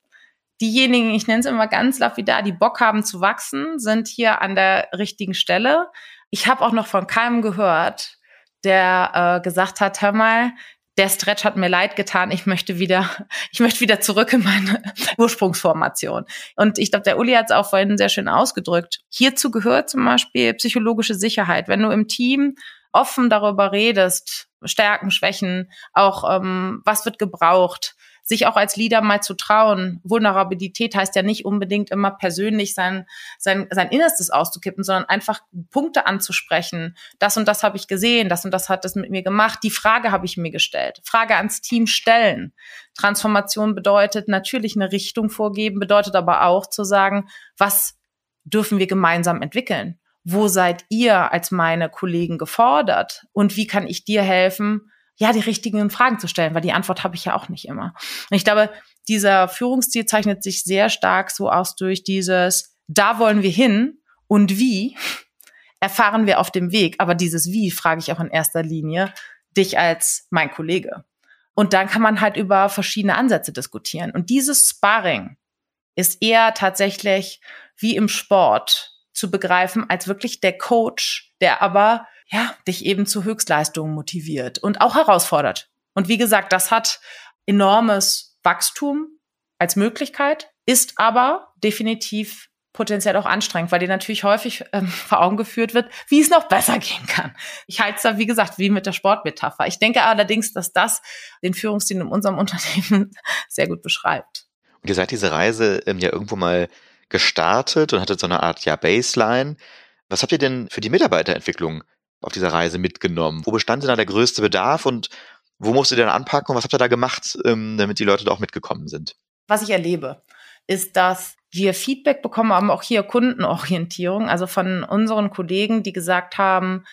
diejenigen, ich nenne es immer ganz lapidar, die Bock haben zu wachsen, sind hier an der richtigen Stelle. Ich habe auch noch von keinem gehört, der äh, gesagt hat, hör mal, der Stretch hat mir leid getan, ich möchte wieder, ich möchte wieder zurück in meine Ursprungsformation. Und ich glaube, der Uli hat es auch vorhin sehr schön ausgedrückt. Hierzu gehört zum Beispiel psychologische Sicherheit. Wenn du im Team offen darüber redest, Stärken, Schwächen, auch ähm, was wird gebraucht, sich auch als Leader mal zu trauen. Vulnerabilität heißt ja nicht unbedingt immer persönlich sein, sein, sein Innerstes auszukippen, sondern einfach Punkte anzusprechen. Das und das habe ich gesehen, das und das hat das mit mir gemacht. Die Frage habe ich mir gestellt. Frage ans Team stellen. Transformation bedeutet natürlich eine Richtung vorgeben, bedeutet aber auch zu sagen, was dürfen wir gemeinsam entwickeln? Wo seid ihr als meine Kollegen gefordert? Und wie kann ich dir helfen, ja, die richtigen Fragen zu stellen, weil die Antwort habe ich ja auch nicht immer. Und ich glaube, dieser Führungsstil zeichnet sich sehr stark so aus durch dieses, da wollen wir hin und wie erfahren wir auf dem Weg. Aber dieses Wie frage ich auch in erster Linie dich als mein Kollege. Und dann kann man halt über verschiedene Ansätze diskutieren. Und dieses Sparring ist eher tatsächlich wie im Sport zu begreifen als wirklich der Coach, der aber ja dich eben zu Höchstleistungen motiviert und auch herausfordert. Und wie gesagt, das hat enormes Wachstum als Möglichkeit, ist aber definitiv potenziell auch anstrengend, weil dir natürlich häufig ähm, vor Augen geführt wird, wie es noch besser gehen kann. Ich halte es da, wie gesagt, wie mit der Sportmetapher. Ich denke allerdings, dass das den Führungsstil in unserem Unternehmen sehr gut beschreibt. Und ihr seid diese Reise ähm, ja irgendwo mal gestartet und hattet so eine Art ja, Baseline. Was habt ihr denn für die Mitarbeiterentwicklung auf dieser Reise mitgenommen? Wo bestand denn da der größte Bedarf und wo musst ihr denn anpacken und was habt ihr da gemacht, ähm, damit die Leute da auch mitgekommen sind? Was ich erlebe, ist, dass wir Feedback bekommen haben, auch hier Kundenorientierung, also von unseren Kollegen, die gesagt haben,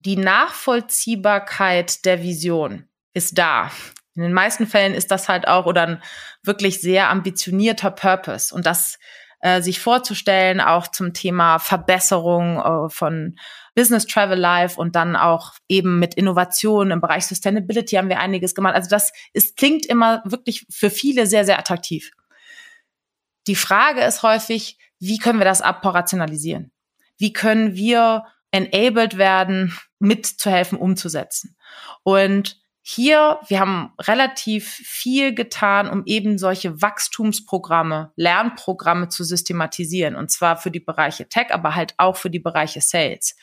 die Nachvollziehbarkeit der Vision ist da. In den meisten Fällen ist das halt auch oder ein wirklich sehr ambitionierter Purpose und das äh, sich vorzustellen, auch zum Thema Verbesserung äh, von Business Travel Life und dann auch eben mit Innovationen im Bereich Sustainability haben wir einiges gemacht. Also das ist, klingt immer wirklich für viele sehr, sehr attraktiv. Die Frage ist häufig, wie können wir das operationalisieren? Wie können wir enabled werden, mitzuhelfen, umzusetzen? Und hier, wir haben relativ viel getan, um eben solche Wachstumsprogramme, Lernprogramme zu systematisieren. Und zwar für die Bereiche Tech, aber halt auch für die Bereiche Sales.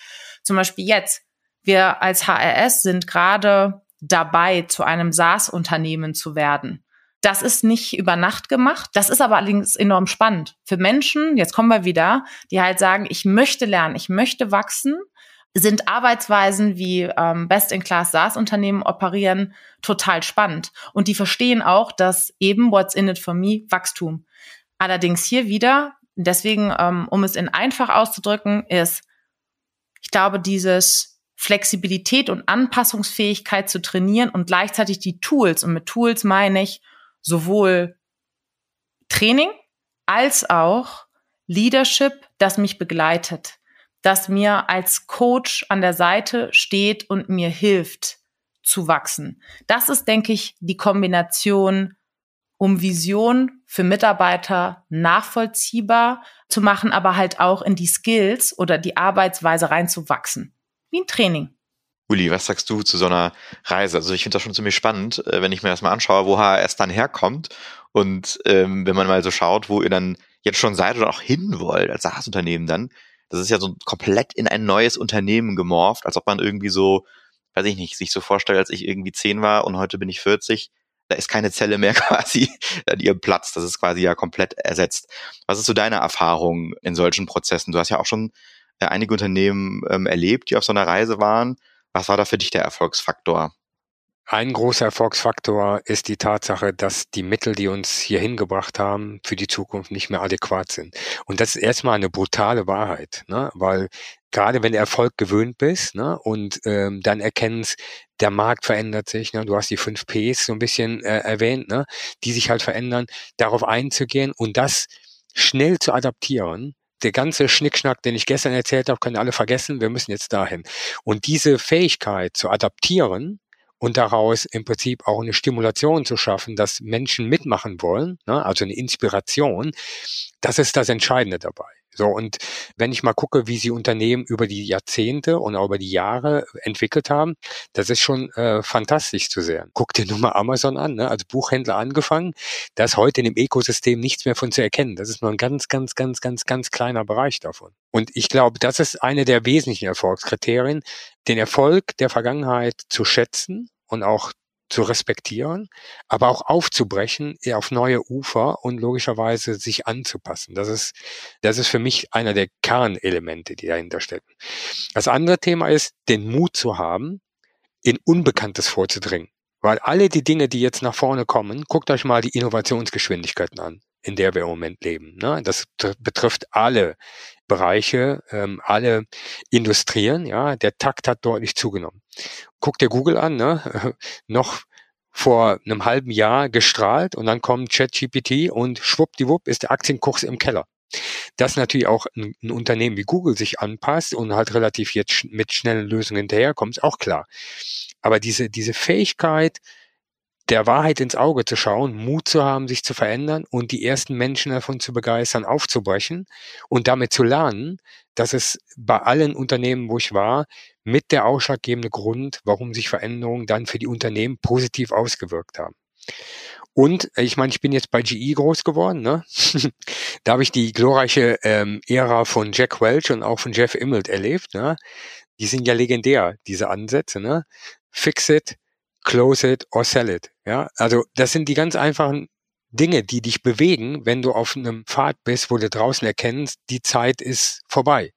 Zum Beispiel jetzt, wir als HRS sind gerade dabei, zu einem SaaS-Unternehmen zu werden. Das ist nicht über Nacht gemacht. Das ist aber allerdings enorm spannend für Menschen. Jetzt kommen wir wieder, die halt sagen, ich möchte lernen, ich möchte wachsen. Sind Arbeitsweisen wie ähm, Best-in-Class SaaS-Unternehmen operieren total spannend. Und die verstehen auch, dass eben What's in it for me Wachstum. Allerdings hier wieder, deswegen, ähm, um es in einfach auszudrücken, ist, ich glaube, dieses Flexibilität und Anpassungsfähigkeit zu trainieren und gleichzeitig die Tools, und mit Tools meine ich sowohl Training als auch Leadership, das mich begleitet, das mir als Coach an der Seite steht und mir hilft zu wachsen. Das ist, denke ich, die Kombination, um Vision für Mitarbeiter nachvollziehbar zu machen, aber halt auch in die Skills oder die Arbeitsweise reinzuwachsen. Wie ein Training. Uli, was sagst du zu so einer Reise? Also ich finde das schon ziemlich spannend, äh, wenn ich mir das mal anschaue, wo HRS dann herkommt und ähm, wenn man mal so schaut, wo ihr dann jetzt schon seid oder auch hin wollt als SaaS-Unternehmen dann. Das ist ja so komplett in ein neues Unternehmen gemorpht, als ob man irgendwie so, weiß ich nicht, sich so vorstellt, als ich irgendwie zehn war und heute bin ich 40. Da ist keine Zelle mehr quasi an ihrem Platz. Das ist quasi ja komplett ersetzt. Was ist so deine Erfahrung in solchen Prozessen? Du hast ja auch schon äh, einige Unternehmen ähm, erlebt, die auf so einer Reise waren. Was war da für dich der Erfolgsfaktor? Ein großer Erfolgsfaktor ist die Tatsache, dass die Mittel, die uns hier hingebracht haben, für die Zukunft nicht mehr adäquat sind. Und das ist erstmal eine brutale Wahrheit, ne? weil gerade wenn du Erfolg gewöhnt bist ne? und ähm, dann erkennst, der Markt verändert sich, ne? du hast die fünf Ps so ein bisschen äh, erwähnt, ne? die sich halt verändern, darauf einzugehen und das schnell zu adaptieren, der ganze Schnickschnack, den ich gestern erzählt habe, können alle vergessen. Wir müssen jetzt dahin. Und diese Fähigkeit zu adaptieren und daraus im Prinzip auch eine Stimulation zu schaffen, dass Menschen mitmachen wollen, ne, also eine Inspiration, das ist das Entscheidende dabei. So, und wenn ich mal gucke, wie sie Unternehmen über die Jahrzehnte und auch über die Jahre entwickelt haben, das ist schon äh, fantastisch zu sehen. Guck dir nur mal Amazon an, ne? als Buchhändler angefangen, da ist heute in dem Ökosystem nichts mehr von zu erkennen. Das ist nur ein ganz, ganz, ganz, ganz, ganz kleiner Bereich davon. Und ich glaube, das ist eine der wesentlichen Erfolgskriterien, den Erfolg der Vergangenheit zu schätzen und auch zu respektieren, aber auch aufzubrechen auf neue Ufer und logischerweise sich anzupassen. Das ist, das ist für mich einer der Kernelemente, die dahinter stecken. Das andere Thema ist, den Mut zu haben, in Unbekanntes vorzudringen. Weil alle die Dinge, die jetzt nach vorne kommen, guckt euch mal die Innovationsgeschwindigkeiten an, in der wir im Moment leben. Ne? Das betrifft alle Bereiche, ähm, alle Industrien. Ja, der Takt hat deutlich zugenommen. Guck dir Google an, ne? noch vor einem halben Jahr gestrahlt und dann kommt ChatGPT und schwuppdiwupp ist der Aktienkurs im Keller. Dass natürlich auch ein, ein, Unternehmen wie Google sich anpasst und halt relativ jetzt mit schnellen Lösungen hinterherkommt, ist auch klar. Aber diese, diese Fähigkeit, der Wahrheit ins Auge zu schauen, Mut zu haben, sich zu verändern und die ersten Menschen davon zu begeistern, aufzubrechen und damit zu lernen, dass es bei allen Unternehmen, wo ich war, mit der ausschlaggebende Grund, warum sich Veränderungen dann für die Unternehmen positiv ausgewirkt haben. Und ich meine, ich bin jetzt bei GE groß geworden. Ne? da habe ich die glorreiche ähm, Ära von Jack Welch und auch von Jeff Immelt erlebt. Ne? Die sind ja legendär, diese Ansätze. Ne? Fix it, close it or sell it. Ja, also das sind die ganz einfachen Dinge, die dich bewegen, wenn du auf einem Pfad bist, wo du draußen erkennst, die Zeit ist vorbei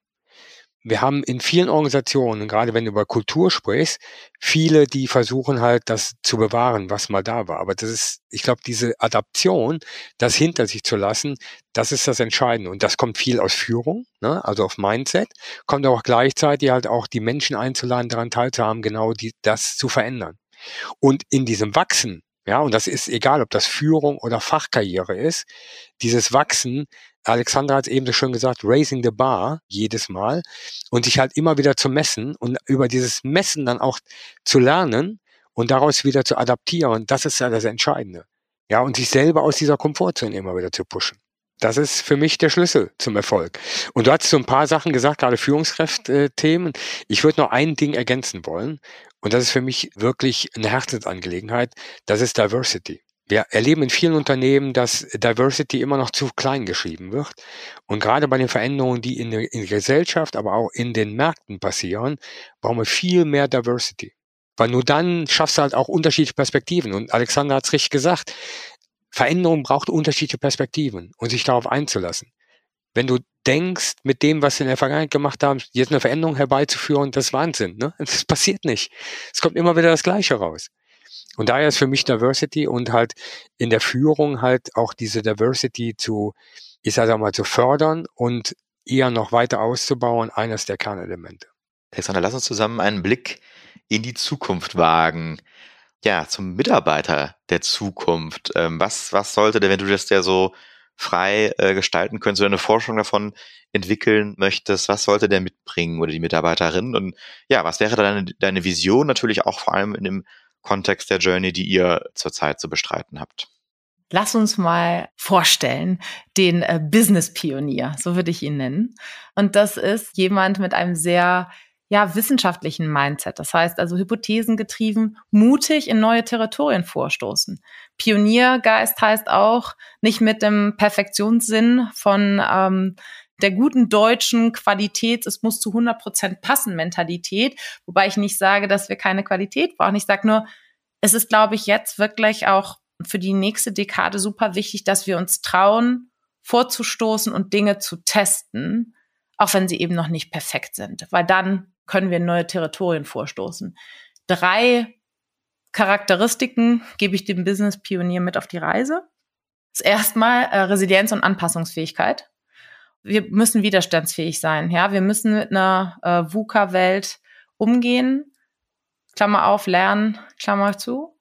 wir haben in vielen Organisationen, gerade wenn du über Kultur sprichst, viele, die versuchen halt, das zu bewahren, was mal da war. Aber das ist, ich glaube, diese Adaption, das hinter sich zu lassen, das ist das Entscheidende. Und das kommt viel aus Führung, ne? also auf Mindset, kommt auch gleichzeitig halt auch die Menschen einzuladen, daran teilzuhaben, genau die, das zu verändern. Und in diesem Wachsen, ja, und das ist egal, ob das Führung oder Fachkarriere ist, dieses Wachsen, Alexandra hat es eben so schön gesagt, raising the bar jedes Mal und sich halt immer wieder zu messen und über dieses Messen dann auch zu lernen und daraus wieder zu adaptieren, das ist ja das Entscheidende. Ja, und sich selber aus dieser Komfortzone immer wieder zu pushen. Das ist für mich der Schlüssel zum Erfolg. Und du hast so ein paar Sachen gesagt, gerade Führungskräfte-Themen. Ich würde noch ein Ding ergänzen wollen. Und das ist für mich wirklich eine Herzensangelegenheit. Das ist Diversity. Wir erleben in vielen Unternehmen, dass Diversity immer noch zu klein geschrieben wird. Und gerade bei den Veränderungen, die in der, in der Gesellschaft, aber auch in den Märkten passieren, brauchen wir viel mehr Diversity. Weil nur dann schaffst du halt auch unterschiedliche Perspektiven. Und Alexander hat es richtig gesagt. Veränderung braucht unterschiedliche Perspektiven und sich darauf einzulassen. Wenn du denkst, mit dem, was wir in der Vergangenheit gemacht haben, jetzt eine Veränderung herbeizuführen, das ist Wahnsinn. Ne? Das passiert nicht. Es kommt immer wieder das Gleiche raus. Und daher ist für mich Diversity und halt in der Führung halt auch diese Diversity zu, ich sage mal, zu fördern und eher noch weiter auszubauen, eines der Kernelemente. Alexander, lass uns zusammen einen Blick in die Zukunft wagen. Ja, zum Mitarbeiter der Zukunft. Ähm, was, was sollte der, wenn du das ja so frei äh, gestalten könntest oder eine Forschung davon entwickeln möchtest, was sollte der mitbringen oder die Mitarbeiterin? Und ja, was wäre deine, deine Vision natürlich auch vor allem in dem Kontext der Journey, die ihr zurzeit zu bestreiten habt? Lass uns mal vorstellen, den äh, Business-Pionier, so würde ich ihn nennen. Und das ist jemand mit einem sehr ja, wissenschaftlichen Mindset. Das heißt also hypothesengetrieben, mutig in neue Territorien vorstoßen. Pioniergeist heißt auch nicht mit dem Perfektionssinn von ähm, der guten deutschen Qualität, es muss zu 100 Prozent passen Mentalität, wobei ich nicht sage, dass wir keine Qualität brauchen. Ich sage nur, es ist, glaube ich, jetzt wirklich auch für die nächste Dekade super wichtig, dass wir uns trauen, vorzustoßen und Dinge zu testen, auch wenn sie eben noch nicht perfekt sind, weil dann können wir in neue Territorien vorstoßen. Drei Charakteristiken gebe ich dem Business Pionier mit auf die Reise. Das erste Mal äh, Resilienz und Anpassungsfähigkeit wir müssen widerstandsfähig sein. Ja, wir müssen mit einer äh, VUCA-Welt umgehen. Klammer auf, lernen, Klammer zu.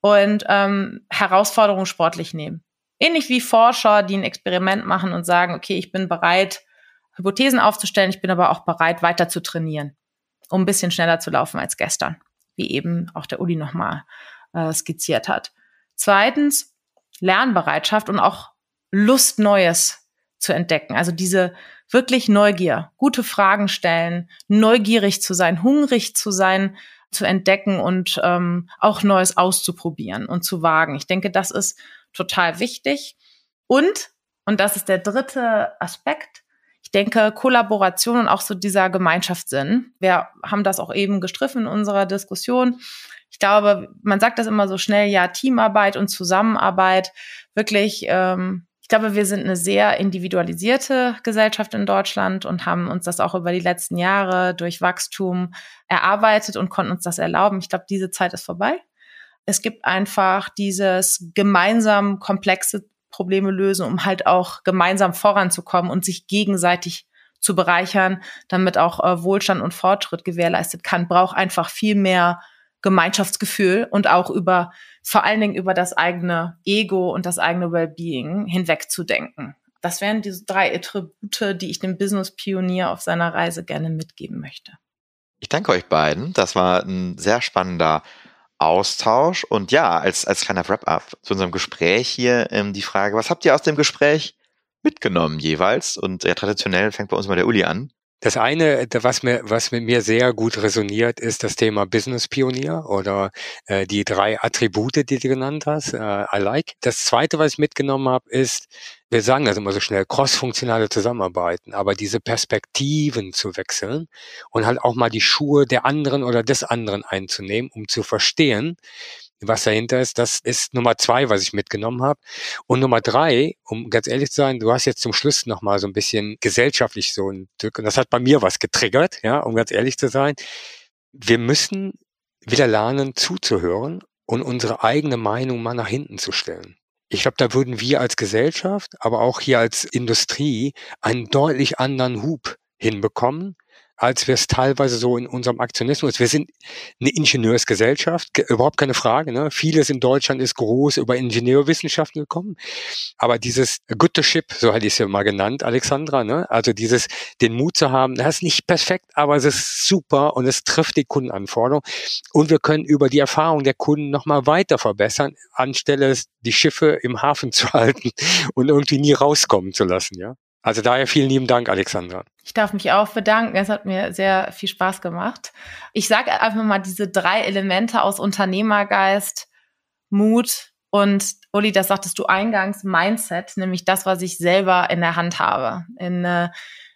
Und ähm, Herausforderungen sportlich nehmen. Ähnlich wie Forscher, die ein Experiment machen und sagen, okay, ich bin bereit, Hypothesen aufzustellen, ich bin aber auch bereit, weiter zu trainieren, um ein bisschen schneller zu laufen als gestern, wie eben auch der Uli nochmal äh, skizziert hat. Zweitens, Lernbereitschaft und auch Lust, Neues zu entdecken. Also diese wirklich Neugier, gute Fragen stellen, neugierig zu sein, hungrig zu sein, zu entdecken und ähm, auch Neues auszuprobieren und zu wagen. Ich denke, das ist total wichtig. Und, und das ist der dritte Aspekt, ich denke, Kollaboration und auch so dieser Gemeinschaftssinn. Wir haben das auch eben gestriffen in unserer Diskussion. Ich glaube, man sagt das immer so schnell, ja, Teamarbeit und Zusammenarbeit wirklich ähm, glaube, wir sind eine sehr individualisierte Gesellschaft in Deutschland und haben uns das auch über die letzten Jahre durch Wachstum erarbeitet und konnten uns das erlauben. Ich glaube, diese Zeit ist vorbei. Es gibt einfach dieses gemeinsam komplexe Probleme lösen, um halt auch gemeinsam voranzukommen und sich gegenseitig zu bereichern, damit auch äh, Wohlstand und Fortschritt gewährleistet kann, braucht einfach viel mehr Gemeinschaftsgefühl und auch über, vor allen Dingen über das eigene Ego und das eigene Wellbeing hinwegzudenken. Das wären diese drei Attribute, die ich dem Business-Pionier auf seiner Reise gerne mitgeben möchte. Ich danke euch beiden. Das war ein sehr spannender Austausch. Und ja, als, als kleiner Wrap-up zu unserem Gespräch hier ähm, die Frage, was habt ihr aus dem Gespräch mitgenommen jeweils? Und ja, traditionell fängt bei uns mal der Uli an. Das eine, was mir, was mit mir sehr gut resoniert, ist das Thema Business Pionier oder äh, die drei Attribute, die du genannt hast. Äh, I like. Das zweite, was ich mitgenommen habe, ist, wir sagen das immer so schnell, crossfunktionale Zusammenarbeiten, aber diese Perspektiven zu wechseln und halt auch mal die Schuhe der anderen oder des anderen einzunehmen, um zu verstehen, was dahinter ist, das ist Nummer zwei, was ich mitgenommen habe. Und Nummer drei, um ganz ehrlich zu sein, du hast jetzt zum Schluss nochmal so ein bisschen gesellschaftlich so ein Stück, und das hat bei mir was getriggert, ja, um ganz ehrlich zu sein. Wir müssen wieder lernen, zuzuhören und unsere eigene Meinung mal nach hinten zu stellen. Ich glaube, da würden wir als Gesellschaft, aber auch hier als Industrie einen deutlich anderen Hub hinbekommen, als wir es teilweise so in unserem Aktionismus. Wir sind eine Ingenieursgesellschaft, überhaupt keine Frage. Ne? Vieles in Deutschland ist groß über Ingenieurwissenschaften gekommen. Aber dieses Good to Ship, so hätte ich es ja mal genannt, Alexandra, ne? also dieses, den Mut zu haben, das ist nicht perfekt, aber es ist super und es trifft die Kundenanforderung. Und wir können über die Erfahrung der Kunden nochmal weiter verbessern, anstelle die Schiffe im Hafen zu halten und irgendwie nie rauskommen zu lassen. Ja. Also daher vielen lieben Dank, Alexandra. Ich darf mich auch bedanken. Es hat mir sehr viel Spaß gemacht. Ich sage einfach mal diese drei Elemente aus Unternehmergeist, Mut und Uli, das sagtest du eingangs, Mindset, nämlich das, was ich selber in der Hand habe. In äh,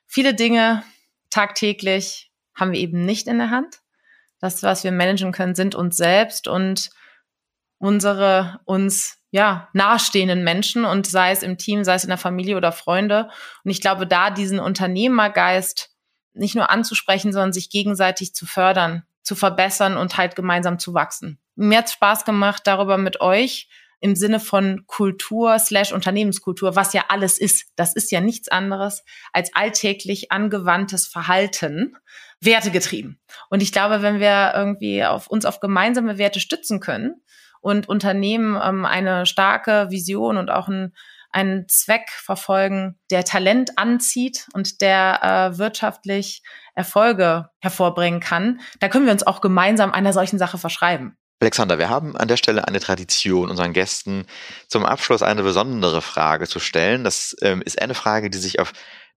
viele Dinge tagtäglich haben wir eben nicht in der Hand. Das, was wir managen können, sind uns selbst und unsere uns ja, nahestehenden Menschen und sei es im Team, sei es in der Familie oder Freunde. Und ich glaube, da diesen Unternehmergeist nicht nur anzusprechen, sondern sich gegenseitig zu fördern, zu verbessern und halt gemeinsam zu wachsen. Mir hat Spaß gemacht, darüber mit euch im Sinne von Kultur slash Unternehmenskultur, was ja alles ist. Das ist ja nichts anderes als alltäglich angewandtes Verhalten, wertegetrieben. Und ich glaube, wenn wir irgendwie auf uns auf gemeinsame Werte stützen können, und Unternehmen ähm, eine starke Vision und auch ein, einen Zweck verfolgen, der Talent anzieht und der äh, wirtschaftlich Erfolge hervorbringen kann, da können wir uns auch gemeinsam einer solchen Sache verschreiben. Alexander, wir haben an der Stelle eine Tradition, unseren Gästen zum Abschluss eine besondere Frage zu stellen. Das ähm, ist eine Frage, die sich auf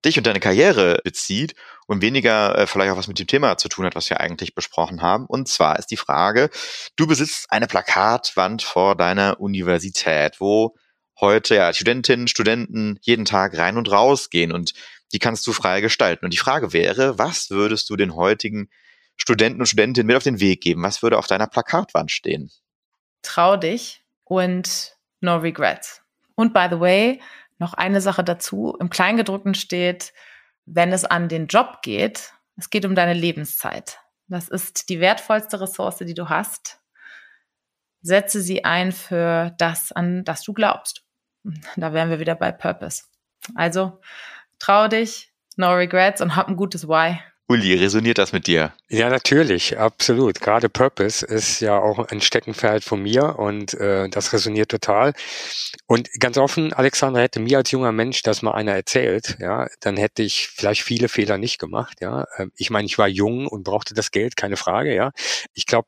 dich und deine Karriere bezieht und weniger äh, vielleicht auch was mit dem Thema zu tun hat, was wir eigentlich besprochen haben. Und zwar ist die Frage, du besitzt eine Plakatwand vor deiner Universität, wo heute ja Studentinnen, Studenten jeden Tag rein und raus gehen und die kannst du frei gestalten. Und die Frage wäre, was würdest du den heutigen Studenten und Studentinnen mit auf den Weg geben? Was würde auf deiner Plakatwand stehen? Trau dich und no regrets. Und by the way, noch eine Sache dazu. Im Kleingedruckten steht, wenn es an den Job geht, es geht um deine Lebenszeit. Das ist die wertvollste Ressource, die du hast. Setze sie ein für das, an das du glaubst. Da wären wir wieder bei Purpose. Also trau dich, no regrets und hab ein gutes Why. Uli, resoniert das mit dir? Ja, natürlich, absolut. Gerade Purpose ist ja auch ein Steckenpferd von mir und äh, das resoniert total. Und ganz offen, Alexander hätte mir als junger Mensch das mal einer erzählt, ja, dann hätte ich vielleicht viele Fehler nicht gemacht, ja. Ähm, ich meine, ich war jung und brauchte das Geld, keine Frage, ja. Ich glaube,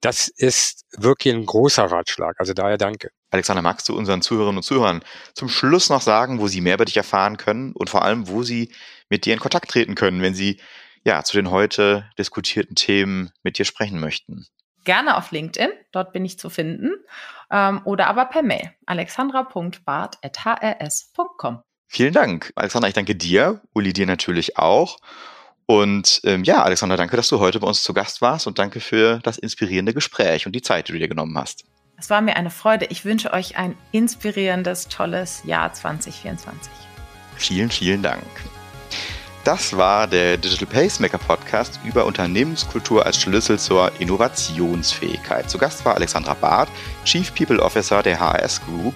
das ist wirklich ein großer Ratschlag. Also daher danke. Alexander, magst du unseren Zuhörerinnen und Zuhörern zum Schluss noch sagen, wo sie mehr über dich erfahren können und vor allem, wo sie mit dir in Kontakt treten können, wenn sie ja, zu den heute diskutierten Themen mit dir sprechen möchten. Gerne auf LinkedIn, dort bin ich zu finden, ähm, oder aber per Mail alexandra.bart.hrs.com. Vielen Dank, Alexandra. Ich danke dir, Uli dir natürlich auch. Und ähm, ja, Alexandra, danke, dass du heute bei uns zu Gast warst und danke für das inspirierende Gespräch und die Zeit, die du dir genommen hast. Es war mir eine Freude. Ich wünsche euch ein inspirierendes, tolles Jahr 2024. Vielen, vielen Dank. Das war der Digital Pacemaker Podcast über Unternehmenskultur als Schlüssel zur Innovationsfähigkeit. Zu Gast war Alexandra Barth, Chief People Officer der HRS Group.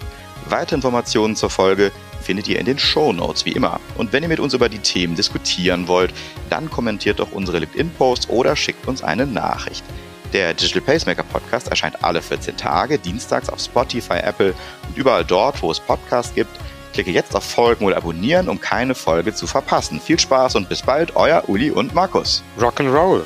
Weitere Informationen zur Folge findet ihr in den Show Notes wie immer. Und wenn ihr mit uns über die Themen diskutieren wollt, dann kommentiert doch unsere LinkedIn-Posts oder schickt uns eine Nachricht. Der Digital Pacemaker Podcast erscheint alle 14 Tage, dienstags auf Spotify, Apple und überall dort, wo es Podcasts gibt. Klicke jetzt auf Folgen oder Abonnieren, um keine Folge zu verpassen. Viel Spaß und bis bald, euer Uli und Markus. Rock'n'Roll!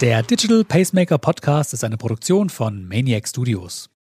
Der Digital Pacemaker Podcast ist eine Produktion von Maniac Studios.